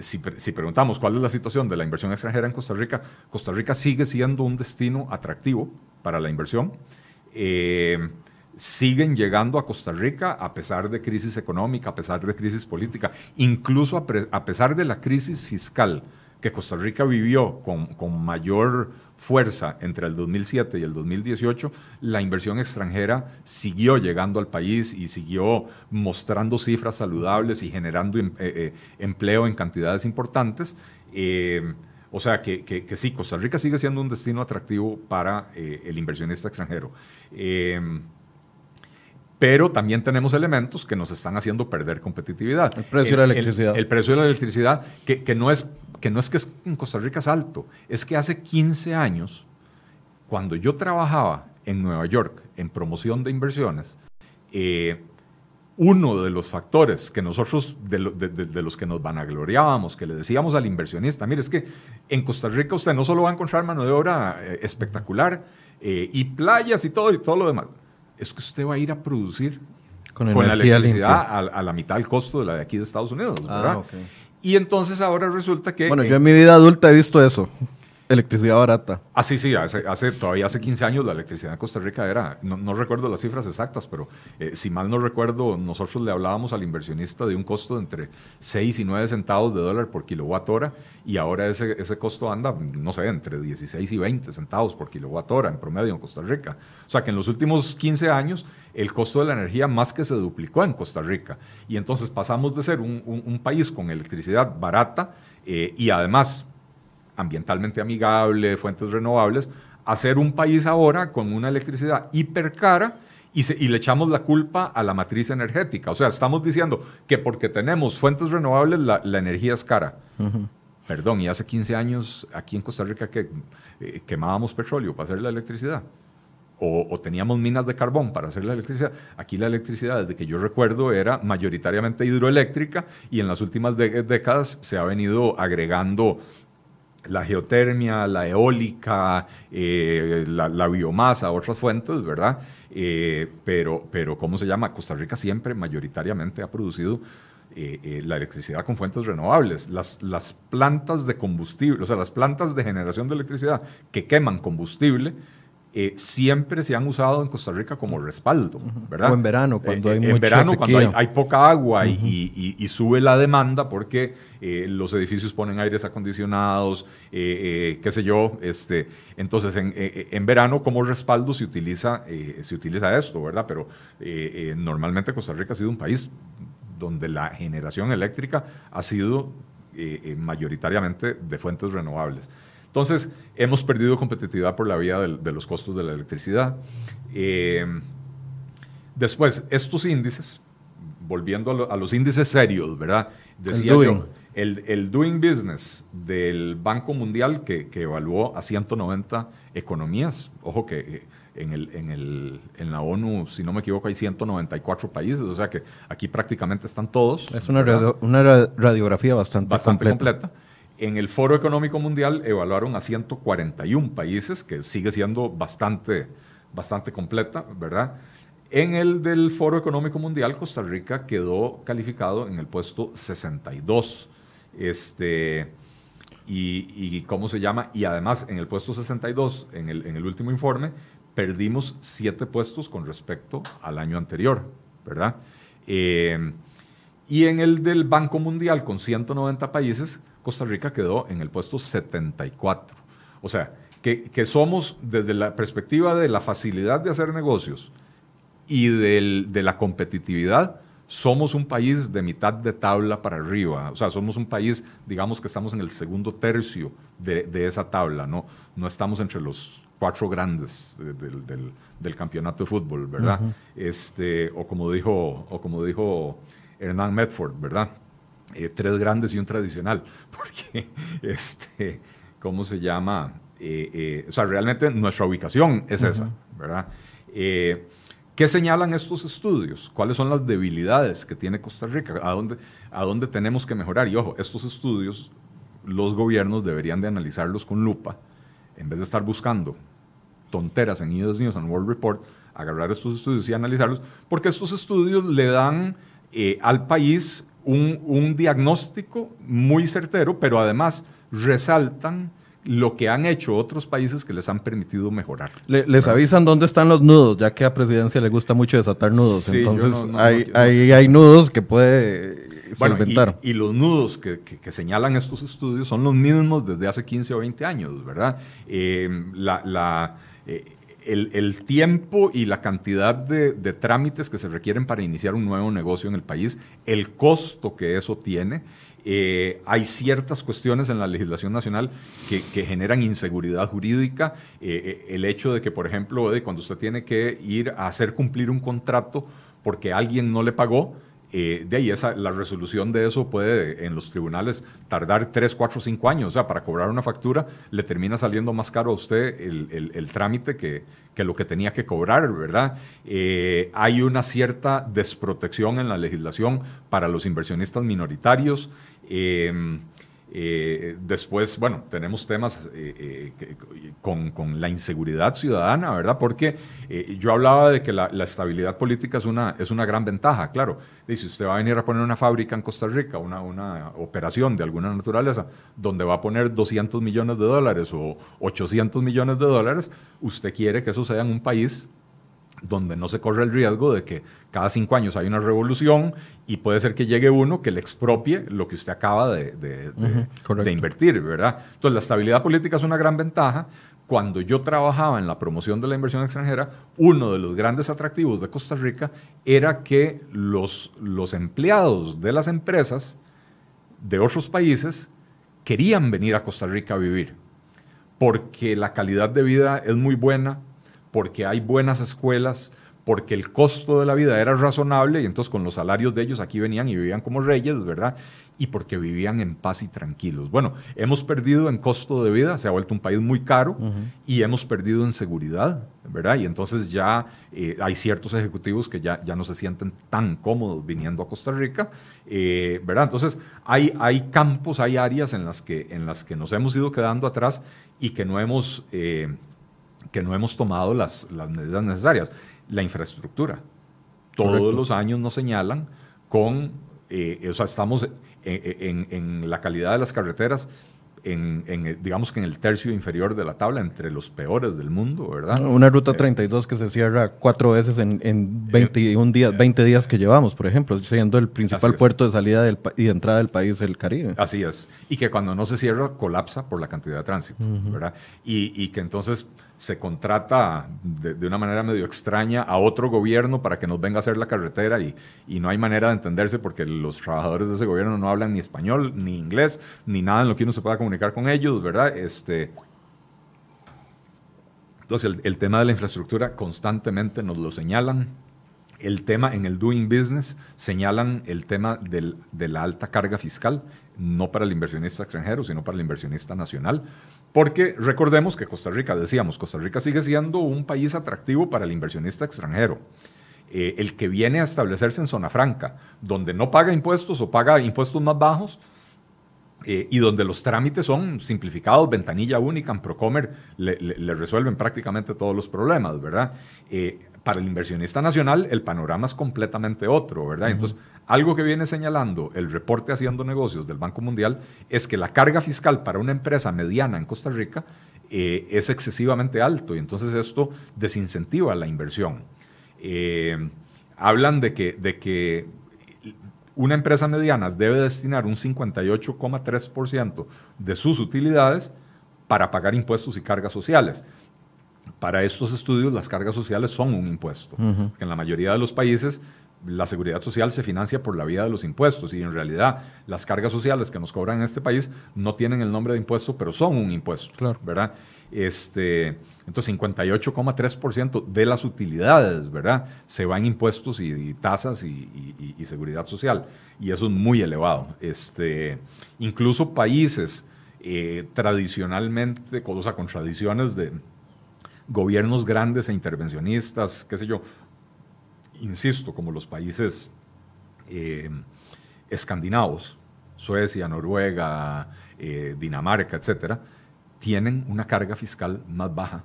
si, si, preguntamos cuál es la situación de la inversión extranjera en Costa Rica, Costa Rica sigue siendo un destino atractivo para la inversión. Eh, siguen llegando a Costa Rica a pesar de crisis económica, a pesar de crisis política, incluso a, pesar de la crisis fiscal que Costa Rica vivió con, mayor fuerza entre el 2007 y el 2018, la inversión extranjera siguió llegando al país y siguió mostrando cifras saludables y generando em, eh, eh, empleo en cantidades importantes. O sea que, sí, Costa Rica sigue siendo un destino atractivo para eh, el inversionista extranjero. Pero también tenemos elementos que nos están haciendo perder competitividad. El precio de la electricidad. El, precio de la electricidad, que, no es, que no es que en Costa Rica es alto, es que hace 15 años, cuando yo trabajaba en Nueva York en promoción de inversiones, eh, uno de los factores que nosotros, de, los que nos vanagloriábamos, que le decíamos al inversionista, mire, es que en Costa Rica usted no solo va a encontrar mano de obra eh, espectacular eh, y playas y todo y todo lo demás, es que usted va a ir a producir con, la electricidad a, la mitad del costo de la de aquí de Estados Unidos, ah, ¿verdad? Y entonces ahora resulta que... Bueno, yo en mi vida adulta he visto eso. Electricidad barata. Ah, sí, sí, hace, hace, todavía hace 15 años la electricidad en Costa Rica era, no, recuerdo las cifras exactas, pero eh, si mal no recuerdo, nosotros le hablábamos al inversionista de un costo de entre 6 y 9 centavos de dólar por kilowatt hora y ahora ese, ese costo anda, no sé, entre 16 y 20 centavos por kilowatt hora en promedio en Costa Rica. O sea que en los últimos 15 años el costo de la energía más que se duplicó en Costa Rica y entonces pasamos de ser un, país con electricidad barata eh, y además ambientalmente amigable, fuentes renovables, hacer un país ahora con una electricidad hipercara y, y le echamos la culpa a la matriz energética. O sea, estamos diciendo que porque tenemos fuentes renovables la, energía es cara. Perdón, y hace 15 años aquí en Costa Rica que eh, quemábamos petróleo para hacer la electricidad. O, teníamos minas de carbón para hacer la electricidad. Aquí la electricidad, desde que yo recuerdo, era mayoritariamente hidroeléctrica y en las últimas décadas se ha venido agregando la geotermia, la eólica, eh, la, biomasa, otras fuentes, ¿verdad? Eh, pero, pero, ¿cómo se llama? Costa Rica siempre mayoritariamente ha producido eh, la electricidad con fuentes renovables. Las, las plantas de combustible, o sea, las plantas de generación de electricidad que queman combustible, eh, siempre se han usado en Costa Rica como respaldo, ¿verdad? O en verano, cuando hay eh, En verano, cuando hay, poca agua y, sube la demanda porque eh, los edificios ponen aires acondicionados, qué sé yo. Este, entonces, en, verano como respaldo se utiliza, se utiliza esto, ¿verdad? Pero normalmente Costa Rica ha sido un país donde la generación eléctrica ha sido mayoritariamente de fuentes renovables. Entonces, hemos perdido competitividad por la vía de, los costos de la electricidad. Eh, después, estos índices, volviendo a, los índices serios, ¿verdad? Decía yo, el, el, Doing Business del Banco Mundial, que, que, evaluó a 190 economías, ojo que eh, en, el, en, el, en, la ONU, si no me equivoco, hay 194 países, o sea que aquí prácticamente están todos. Es una, una radiografía bastante, bastante completa. En el Foro Económico Mundial evaluaron a 141 países, que sigue siendo bastante, bastante completa, ¿verdad? En el del Foro Económico Mundial, Costa Rica quedó calificado en el puesto 62. Este, y, cómo se llama, y además en el puesto 62, en el, en el último informe, perdimos siete puestos con respecto al año anterior, ¿verdad? Eh, y en el del Banco Mundial, con 190 países, Costa Rica quedó en el puesto 74. O sea, que, que somos, desde la perspectiva de la facilidad de hacer negocios y del, de la competitividad, somos un país de mitad de tabla para arriba. O sea, somos un país, digamos que estamos en el segundo tercio de, de esa tabla, ¿no? No estamos entre los cuatro grandes del, del, del campeonato de fútbol, ¿verdad? este, o, como dijo, o como dijo Hernán Medford, ¿verdad? Eh, tres grandes y un tradicional, porque, este, ¿cómo se llama? Eh, eh, o sea, realmente nuestra ubicación es esa, ¿verdad? ¿Qué señalan estos estudios? ¿Cuáles son las debilidades que tiene Costa Rica? ¿A dónde, ¿A dónde tenemos que mejorar? Y ojo, estos estudios los gobiernos deberían de analizarlos con lupa, en vez de estar buscando tonteras en US News and World Report, agarrar estos estudios y analizarlos, porque estos estudios le dan al país un, un diagnóstico muy certero, pero además resaltan lo que han hecho otros países que les han permitido mejorar. les avisan dónde están los nudos, ya que a presidencia le gusta mucho desatar nudos. Entonces, hay, hay, nudos que puede solventar. Y, los nudos que, que, señalan estos estudios son los mismos desde hace 15 o 20 años, ¿verdad? Eh, la, la eh, el, tiempo y la cantidad de, de, trámites que se requieren para iniciar un nuevo negocio en el país, el costo que eso tiene eh, hay ciertas cuestiones en la legislación nacional que, generan inseguridad jurídica. Eh, eh, el hecho de que, por ejemplo, cuando usted tiene que ir a hacer cumplir un contrato porque alguien no le pagó, de ahí esa, la resolución de eso puede en los tribunales tardar 3, 4, 5 años. O sea, para cobrar una factura le termina saliendo más caro a usted el, trámite que, que, lo que tenía que cobrar, ¿verdad? hay una cierta desprotección en la legislación para los inversionistas minoritarios. Em, eh, después, bueno, tenemos temas eh, eh, con, con, la inseguridad ciudadana, ¿verdad? Porque yo hablaba de que la, estabilidad política es una, es una gran ventaja, claro. Dice, usted va a venir a poner una fábrica en Costa Rica, una, una operación de alguna naturaleza, donde va a poner 200 millones de dólares o 800 millones de dólares, usted quiere que eso sea en un país donde no se corre el riesgo de que cada cinco años hay una revolución y puede ser que llegue uno que le expropie lo que usted acaba de, de, invertir, ¿verdad? Entonces, la estabilidad política es una gran ventaja. Cuando yo trabajaba en la promoción de la inversión extranjera, uno de los grandes atractivos de Costa Rica era que los, los empleados de las empresas de otros países querían venir a Costa Rica a vivir, porque la calidad de vida es muy buena, porque hay buenas escuelas, porque el costo de la vida era razonable y entonces con los salarios de ellos aquí venían y vivían como reyes, ¿verdad? Y porque vivían en paz y tranquilos. Bueno, hemos perdido en costo de vida, se ha vuelto un país muy caro y hemos perdido en seguridad, ¿verdad? Y entonces ya eh, hay ciertos ejecutivos que ya, ya no se sienten tan cómodos viniendo a Costa Rica, eh, ¿verdad? Entonces hay, hay campos, hay áreas en las, que, en las que nos hemos ido quedando atrás y que no hemos... Eh, que no hemos tomado las, las medidas necesarias. La infraestructura. Todos los años nos señalan con, eh, o sea, estamos en, en, la calidad de las carreteras en, digamos que en el tercio inferior de la tabla, entre los peores del mundo, ¿verdad? Una ruta 32 eh, que se cierra cuatro veces en, en 21 días, 20 días que llevamos, por ejemplo, siendo el principal puerto de salida del, y de entrada del país el Caribe. Así es. Y que cuando no se cierra, colapsa por la cantidad de tránsito, ¿verdad? Y, y que entonces se contrata de, una manera medio extraña a otro gobierno para que nos venga a hacer la carretera y, y, no hay manera de entenderse porque los trabajadores de ese gobierno no hablan ni español, ni inglés, ni nada en lo que uno se pueda comunicar con ellos, ¿verdad? Este, entonces el, el tema de la infraestructura constantemente nos lo señalan el tema en el doing business señalan el tema de la alta carga fiscal, no para el inversionista extranjero, sino para el inversionista nacional. Porque recordemos que Costa Rica, decíamos, Costa Rica sigue siendo un país atractivo para el inversionista extranjero. Eh, el que viene a establecerse en zona franca, donde no paga impuestos o paga impuestos más bajos, eh, y donde los trámites son simplificados, ventanilla única, en Procomer le, resuelven prácticamente todos los problemas, ¿verdad? Eh, para el inversionista nacional el panorama es completamente otro, ¿verdad? Entonces, algo que viene señalando el reporte Haciendo Negocios del Banco Mundial es que la carga fiscal para una empresa mediana en Costa Rica eh, es excesivamente alto y entonces esto desincentiva la inversión. Eh, hablan de que, de que una empresa mediana debe destinar un 58,3% de sus utilidades para pagar impuestos y cargas sociales para estos estudios las cargas sociales son un impuesto. En la mayoría de los países la seguridad social se financia por la vía de los impuestos y en realidad las cargas sociales que nos cobran en este país no tienen el nombre de impuesto, pero son un impuesto, ¿verdad? Este, entonces 58,3% de las utilidades, ¿verdad? Se van impuestos y, tasas y, seguridad social y eso es muy elevado. Este, incluso países eh, tradicionalmente, o sea, con tradiciones de gobiernos grandes e intervencionistas, qué sé yo, insisto, como los países eh, escandinavos, Suecia, Noruega, eh, Dinamarca, etcétera, tienen una carga fiscal más baja.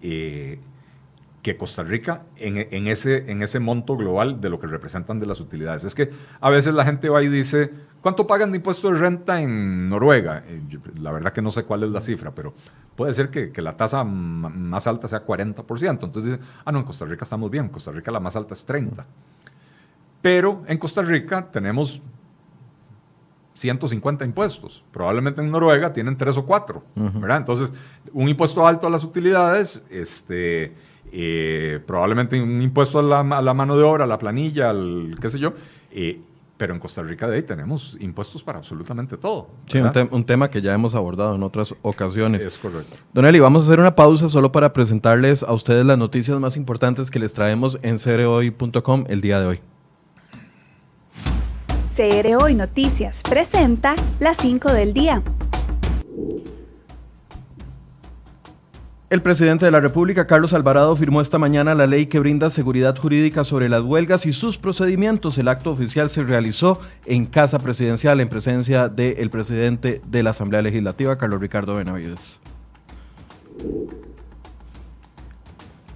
Eh, que Costa Rica en, ese, en ese monto global de lo que representan de las utilidades. Es que a veces la gente va y dice, ¿cuánto pagan de impuesto de renta en Noruega? Eh, la verdad que no sé cuál es la cifra, pero puede ser que, la tasa más alta sea 40%. Entonces dicen, ah, no, en Costa Rica estamos bien, en Costa Rica la más alta es 30%. Pero en Costa Rica tenemos 150 impuestos. Probablemente en Noruega tienen 3 o 4, ¿verdad? Entonces, un impuesto alto a las utilidades, este eh, probablemente un impuesto a la, mano de obra, a la planilla, al qué sé yo. Eh, pero en Costa Rica de ahí tenemos impuestos para absolutamente todo. Sí, un, tema que ya hemos abordado en otras ocasiones. Es correcto. Don Eli, vamos a hacer una pausa solo para presentarles a ustedes las noticias más importantes que les traemos en cereoy.com el día de hoy. CR Hoy Noticias presenta las 5 del día. El presidente de la República, Carlos Alvarado, firmó esta mañana la ley que brinda seguridad jurídica sobre las huelgas y sus procedimientos. El acto oficial se realizó en Casa Presidencial en presencia del presidente de la Asamblea Legislativa, Carlos Ricardo Benavides.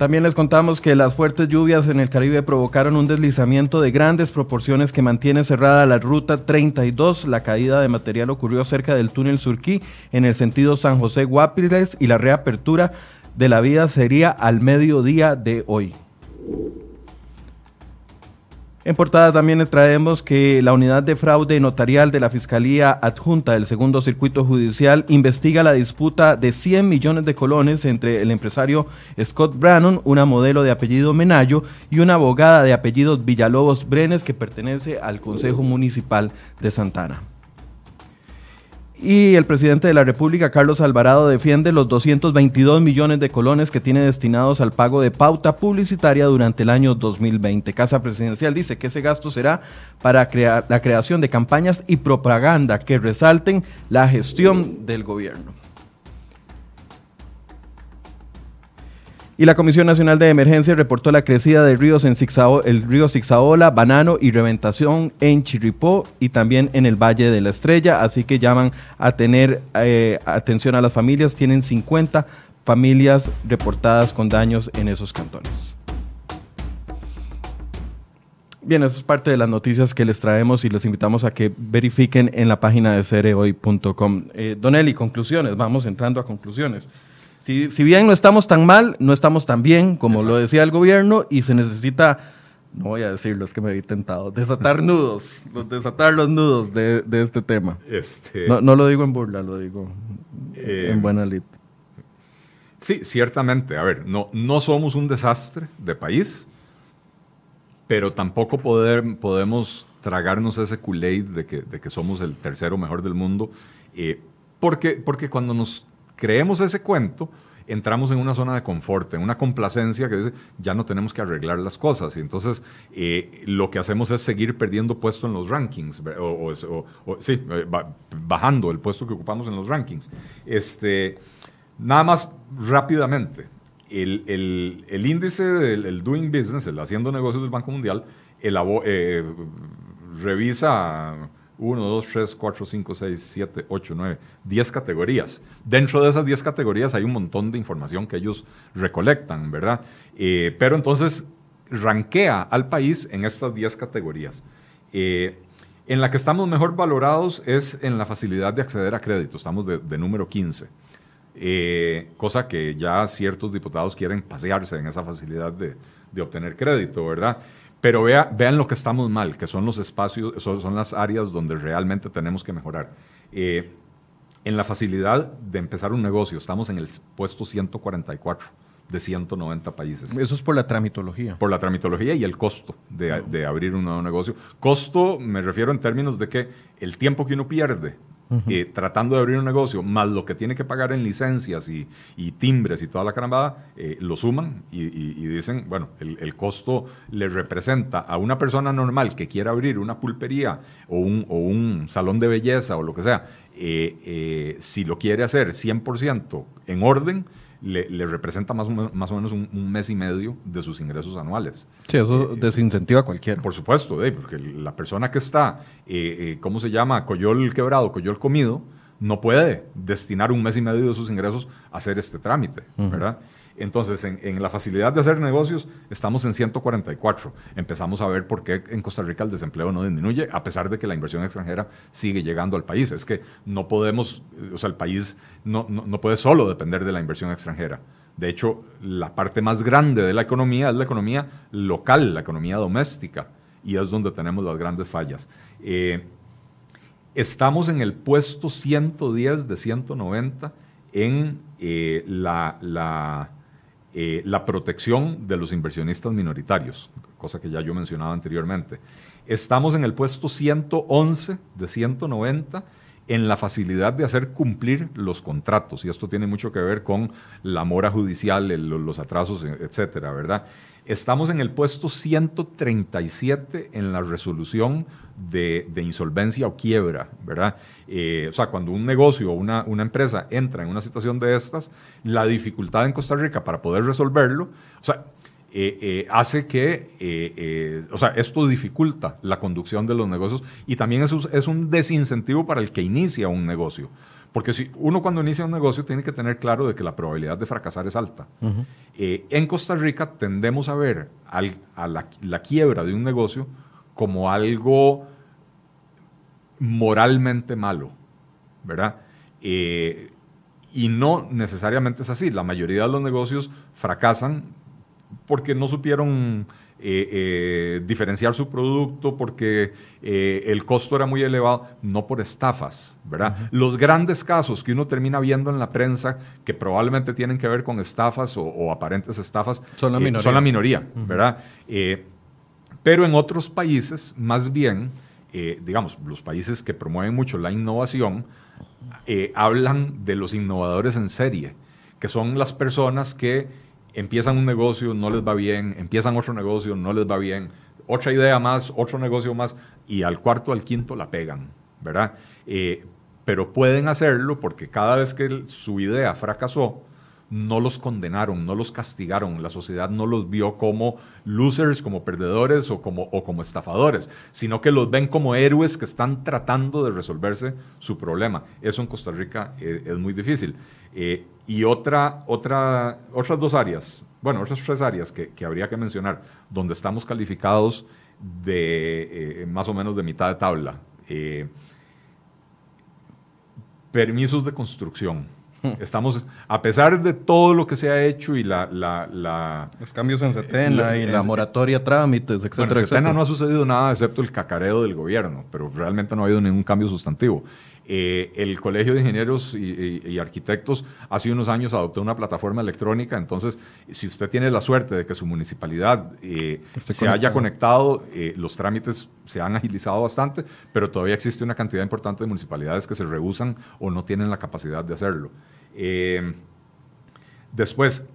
También les contamos que las fuertes lluvias en el Caribe provocaron un deslizamiento de grandes proporciones que mantiene cerrada la ruta 32. La caída de material ocurrió cerca del túnel Surquí en el sentido San José Guapiles y la reapertura de la vía sería al mediodía de hoy. En portada también les traemos que la unidad de fraude notarial de la Fiscalía Adjunta del Segundo Circuito Judicial investiga la disputa de 100 millones de colones entre el empresario Scott Brannon, una modelo de apellido Menayo, y una abogada de apellido Villalobos Brenes que pertenece al Consejo Municipal de Santana. Y el presidente de la República, Carlos Alvarado, defiende los 222 millones de colones que tiene destinados al pago de pauta publicitaria durante el año 2020. Casa Presidencial dice que ese gasto será para crear la creación de campañas y propaganda que resalten la gestión del gobierno. Y la Comisión Nacional de Emergencia reportó la crecida de ríos en el río Zixaola, Banano y Reventación en Chirripó y también en el Valle de la Estrella. Así que llaman a tener eh, atención a las familias. Tienen 50 familias reportadas con daños en esos cantones. Bien, eso es parte de las noticias que les traemos y les invitamos a que verifiquen en la página de cereoy.com. Eh, Don Eli, conclusiones, vamos entrando a conclusiones. Si, bien no estamos tan mal, no estamos tan bien, como lo decía el gobierno, y se necesita, no voy a decirlo, es que me he tentado, desatar nudos, desatar los nudos de, este tema. Este... No, lo digo en burla, lo digo en eh, buena lid. Sí, ciertamente. A ver, no, no somos un desastre de país, pero tampoco poder, podemos tragarnos ese Kool-Aid de que, de que somos el tercero mejor del mundo, eh, porque, porque cuando nos creemos ese cuento, entramos en una zona de confort, en una complacencia que dice, ya no tenemos que arreglar las cosas. Y entonces eh, lo que hacemos es seguir perdiendo puesto en los rankings, o, sí, eh, bajando el puesto que ocupamos en los rankings. Este, nada más rápidamente, el, el, índice del Doing Business, el Haciendo Negocios del Banco Mundial, el, eh, revisa 1, 2, 3, 4, 5, 6, 7, 8, 9, 10 categorías. Dentro de esas 10 categorías hay un montón de información que ellos recolectan, ¿verdad? Eh, pero entonces ranquea al país en estas 10 categorías. Eh, en la que estamos mejor valorados es en la facilidad de acceder a crédito, estamos de, número 15. Eh, cosa que ya ciertos diputados quieren pasearse en esa facilidad de, de obtener crédito, ¿verdad? Pero vea, vean lo que estamos mal, que son los espacios, son, las áreas donde realmente tenemos que mejorar. Eh, en la facilidad de empezar un negocio, estamos en el puesto 144 de 190 países. Eso es por la tramitología. Por la tramitología y el costo de, de abrir un nuevo negocio. Costo me refiero en términos de que el tiempo que uno pierde eh, tratando de abrir un negocio, más lo que tiene que pagar en licencias y, timbres y toda la carambada, eh, lo suman y, dicen, bueno, el, costo le representa a una persona normal que quiera abrir una pulpería o un, salón de belleza o lo que sea, eh, si lo quiere hacer 100% en orden, le, representa más, más o menos un, mes y medio de sus ingresos anuales. Sí, eso eh, desincentiva a cualquiera. Por supuesto, porque la persona que está, eh, eh, ¿cómo se llama? Coyol quebrado, coyol comido, no puede destinar un mes y medio de sus ingresos a hacer este trámite, ¿verdad? Entonces, en, la facilidad de hacer negocios, estamos en 144. Empezamos a ver por qué en Costa Rica el desempleo no disminuye, a pesar de que la inversión extranjera sigue llegando al país. Es que no podemos, o sea, el país no, no, puede solo depender de la inversión extranjera. De hecho, la parte más grande de la economía es la economía local, la economía doméstica, y es donde tenemos las grandes fallas. Eh, estamos en el puesto 110 de 190 en eh, la eh, la protección de los inversionistas minoritarios, cosa que ya yo mencionaba anteriormente. Estamos en el puesto 111 de 190 en la facilidad de hacer cumplir los contratos, y esto tiene mucho que ver con la mora judicial, los atrasos, etcétera, ¿verdad? Estamos en el puesto 137 en la resolución de, insolvencia o quiebra, ¿verdad? Eh, o sea, cuando un negocio o una, una, empresa entra en una situación de estas, la dificultad en Costa Rica para poder resolverlo, o sea, eh, eh, hace que, o sea, esto dificulta la conducción de los negocios y también es, es un desincentivo para el que inicia un negocio. Porque si uno cuando inicia un negocio tiene que tener claro de que la probabilidad de fracasar es alta. en Costa Rica tendemos a ver a la, la, quiebra de un negocio como algo moralmente malo, ¿verdad? Eh, y no necesariamente es así. La mayoría de los negocios fracasan porque no supieron eh, eh, diferenciar su producto, porque el costo era muy elevado, no por estafas, ¿verdad? Los grandes casos que uno termina viendo en la prensa, que probablemente tienen que ver con estafas o, aparentes estafas, son la minoría, son la minoría ¿verdad? pero en otros países, más bien, eh, digamos, los países que promueven mucho la innovación, eh, hablan de los innovadores en serie, que son las personas que empiezan un negocio, no les va bien, empiezan otro negocio, no les va bien, otra idea más, otro negocio más, y al cuarto, al quinto la pegan, ¿verdad? Eh, pero pueden hacerlo porque cada vez que su idea fracasó, no los condenaron, no los castigaron, la sociedad no los vio como losers, como perdedores o como, estafadores, sino que los ven como héroes que están tratando de resolverse su problema. Eso en Costa Rica eh, es muy difícil. Eh, y otra, otra, otras dos áreas, bueno, otras tres áreas que, habría que mencionar, donde estamos calificados de eh, más o menos de mitad de tabla. permisos de construcción Estamos, a pesar de todo lo que se ha hecho y la... Los cambios en Setena y la moratoria trámites, etcétera, bueno, en Setena no ha sucedido nada excepto el cacareo del gobierno, pero realmente no ha habido ningún cambio sustantivo. Eh, el Colegio de Ingenieros y, Arquitectos hace unos años adoptó una plataforma electrónica, entonces si usted tiene la suerte de que su municipalidad eh, se haya conectado, eh, los trámites se han agilizado bastante, pero todavía existe una cantidad importante de municipalidades que se rehusan o no tienen la capacidad de hacerlo. Después,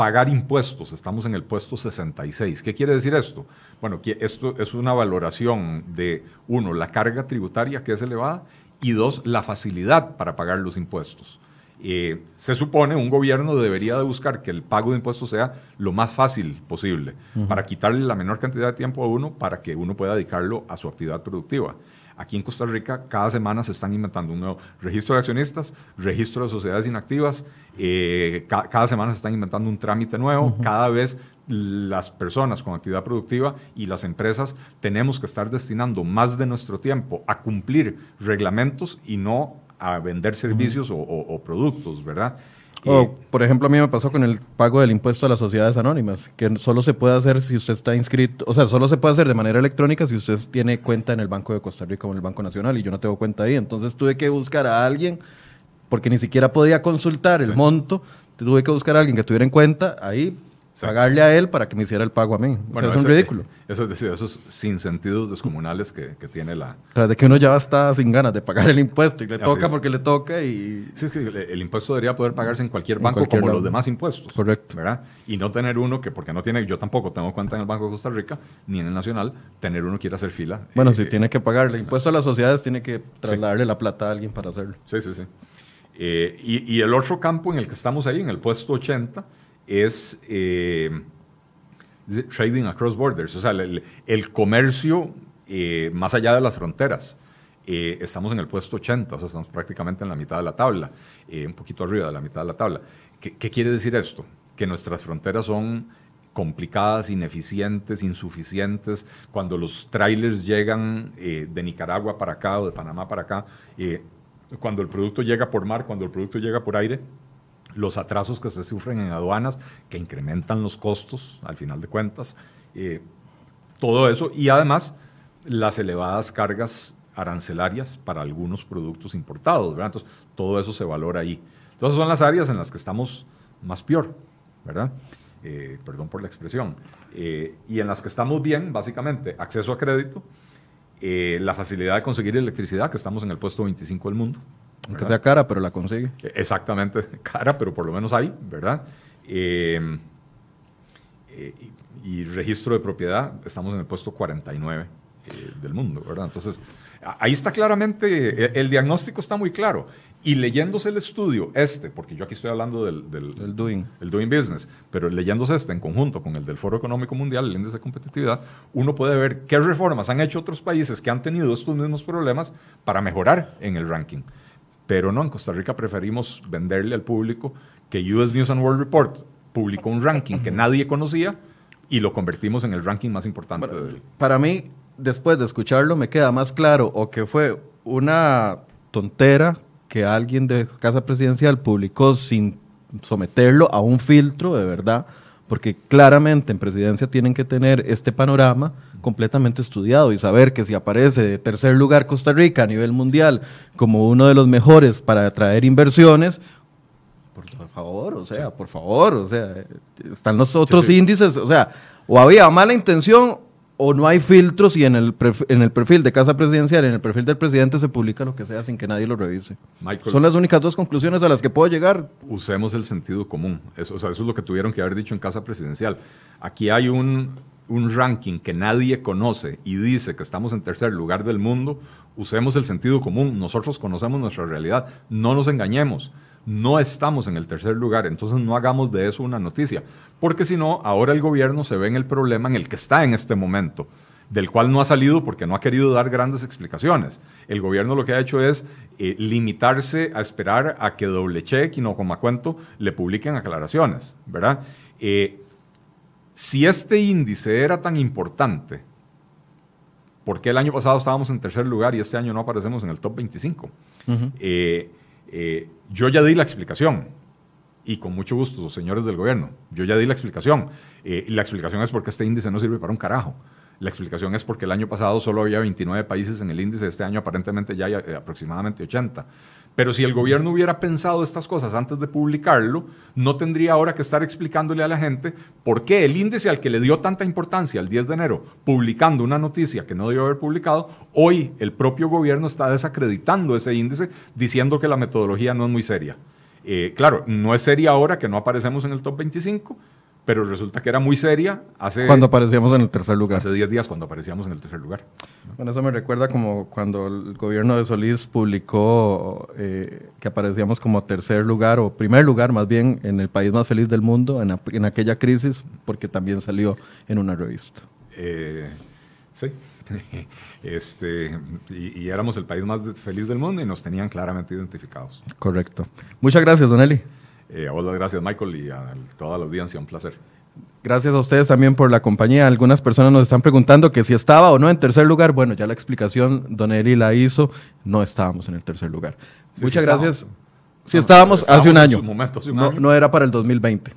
pagar impuestos. Estamos en el puesto 66. ¿Qué quiere decir esto? Bueno, que esto es una valoración de, uno, la carga tributaria que es elevada y dos, la facilidad para pagar los impuestos. Eh, se supone un gobierno debería de buscar que el pago de impuestos sea lo más fácil posible para quitarle la menor cantidad de tiempo a uno para que uno pueda dedicarlo a su actividad productiva. Aquí en Costa Rica cada semana se están inventando un nuevo registro de accionistas, registro de sociedades inactivas, eh, cada semana se están inventando un trámite nuevo, cada vez las personas con actividad productiva y las empresas tenemos que estar destinando más de nuestro tiempo a cumplir reglamentos y no a vender servicios o, productos, ¿verdad? O, por ejemplo, a mí me pasó con el pago del impuesto a las sociedades anónimas, que solo se puede hacer si usted está inscrito, o sea, solo se puede hacer de manera electrónica si usted tiene cuenta en el Banco de Costa Rica o en el Banco Nacional, y yo no tengo cuenta ahí. Entonces tuve que buscar a alguien, porque ni siquiera podía consultar el monto, tuve que buscar a alguien que tuviera en cuenta ahí pagarle a él para que me hiciera el pago a mí. Bueno, es un ridículo. Eso es decir, esos sinsentidos descomunales que, que tiene la... Tras de que uno ya está sin ganas de pagar el impuesto y le toca porque le toca y... Sí, es que el, impuesto debería poder pagarse en cualquier banco como los demás impuestos. Correcto. ¿Verdad? Y no tener uno que, porque no tiene, yo tampoco tengo cuenta en el Banco de Costa Rica, ni en el Nacional, tener uno que quiera hacer fila. Bueno, si eh, tiene que pagarle impuesto a las sociedades, tiene que trasladarle la plata a alguien para hacerlo. Sí, sí, sí. Eh, y, y, el otro campo en el que estamos ahí, en el puesto 80, es eh, trading across borders, o sea, el, comercio eh, más allá de las fronteras. Eh, estamos en el puesto 80, o sea, estamos prácticamente en la mitad de la tabla, un poquito arriba de la mitad de la tabla. ¿Qué, ¿Qué, quiere decir esto? Que nuestras fronteras son complicadas, ineficientes, insuficientes. Cuando los trailers llegan de Nicaragua para acá o de Panamá para acá, cuando el producto llega por mar, cuando el producto llega por aire, los atrasos que se sufren en aduanas, que incrementan los costos al final de cuentas, eh, todo eso, y además las elevadas cargas arancelarias para algunos productos importados, ¿verdad? Entonces, todo eso se valora ahí. Entonces, son las áreas en las que estamos más peor, ¿verdad? Eh, perdón por la expresión. Eh, y en las que estamos bien, básicamente, acceso a crédito, la facilidad de conseguir electricidad, que estamos en el puesto 25 del mundo, aunque sea cara, pero la consigue. Exactamente, cara, pero por lo menos hay, ¿verdad? Em, eh, y, registro de propiedad, estamos en el puesto 49 eh, del mundo, ¿verdad? Entonces, ahí está claramente, el, el, diagnóstico está muy claro. Y leyéndose el estudio, este, porque yo aquí estoy hablando del, del doing. El doing Business, pero leyéndose este en conjunto con el del Foro Económico Mundial, el índice de competitividad, uno puede ver qué reformas han hecho otros países que han tenido estos mismos problemas para mejorar en el ranking. Pero no, en Costa Rica preferimos venderle al público que US News and World Report publicó un ranking que nadie conocía y lo convertimos en el ranking más importante. para mí, después de escucharlo, me queda más claro o que fue una tontera que alguien de Casa Presidencial publicó sin someterlo a un filtro de verdad, porque claramente en presidencia tienen que tener este panorama completamente estudiado y saber que si aparece de tercer lugar Costa Rica a nivel mundial como uno de los mejores para atraer inversiones, por favor, o sea, por favor, o sea, están los otros índices, o sea, o había mala intención o no hay filtros y en el, en el perfil de Casa Presidencial, en el perfil del presidente se publica lo que sea sin que nadie lo revise. Son las únicas dos conclusiones a las que puedo llegar. Usemos el sentido común. Eso, o sea, eso es lo que tuvieron que haber dicho en Casa Presidencial. Aquí hay un, un ranking que nadie conoce y dice que estamos en tercer lugar del mundo, usemos el sentido común. Nosotros conocemos nuestra realidad. No nos engañemos. No estamos en el tercer lugar, entonces no hagamos de eso una noticia. Porque si no, ahora el gobierno se ve en el problema en el que está en este momento del cual no ha salido porque no ha querido dar grandes explicaciones. El gobierno lo que ha hecho es eh, limitarse a esperar a que doble check y no como cuento le publiquen aclaraciones, ¿verdad? Eh, si este índice era tan importante, ¿por qué el año pasado estábamos en tercer lugar y este año no aparecemos en el top 25? Eh, eh, yo ya di la explicación y con mucho gusto, señores del gobierno, yo ya di la explicación. Eh, la explicación es porque este índice no sirve para un carajo. La explicación es porque el año pasado solo había 29 países en el índice, este año aparentemente ya hay aproximadamente 80. Pero si el gobierno hubiera pensado estas cosas antes de publicarlo, no tendría ahora que estar explicándole a la gente por qué el índice al que le dio tanta importancia el 10 de enero, publicando una noticia que no debió haber publicado, hoy el propio gobierno está desacreditando ese índice diciendo que la metodología no es muy seria. Eh, claro, no es seria ahora que no aparecemos en el top 25, pero resulta que era muy seria hace... Cuando aparecíamos en el tercer lugar. Hace 10 días cuando aparecíamos en el tercer lugar. Bueno, eso me recuerda como cuando el gobierno de Solís publicó eh, que aparecíamos como tercer lugar o primer lugar más bien en el país más feliz del mundo en, en aquella crisis porque también salió en una revista. Eh, sí. Este, y, y, éramos el país más feliz del mundo y nos tenían claramente identificados. Correcto. Muchas gracias, Don Eli. Eh, a vos las gracias, Michael, y a toda la audiencia, un placer. Gracias a ustedes también por la compañía. Algunas personas nos están preguntando que si estaba o no en tercer lugar. Bueno, ya la explicación Don Eli la hizo. No estábamos en el tercer lugar. Sí, Muchas sí gracias. Estábamos. Si no, estábamos, estábamos, hace un año. Momento, hace un no, año. no, era para el 2020.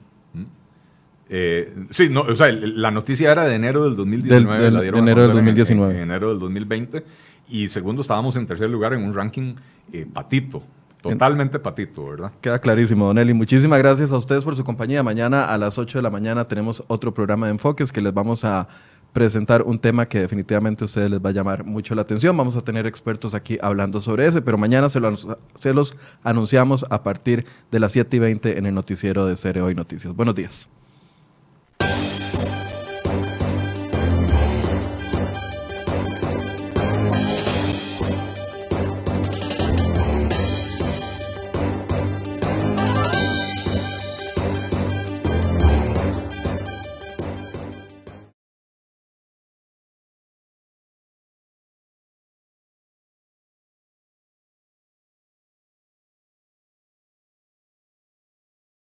Eh, sí, no, o sea, la noticia era de enero del 2019. Del, del, la dieron enero del 2019. En, en, enero del 2020. Y segundo, estábamos en tercer lugar en un ranking eh, patito. Totalmente patito, ¿verdad? Queda clarísimo, Don Eli. Muchísimas gracias a ustedes por su compañía. Mañana a las 8 de la mañana tenemos otro programa de enfoques que les vamos a presentar un tema que definitivamente a ustedes les va a llamar mucho la atención. Vamos a tener expertos aquí hablando sobre ese, pero mañana se, lo, se los anunciamos a partir de las 7 y 20 en el noticiero de Cere Hoy Noticias. Buenos días.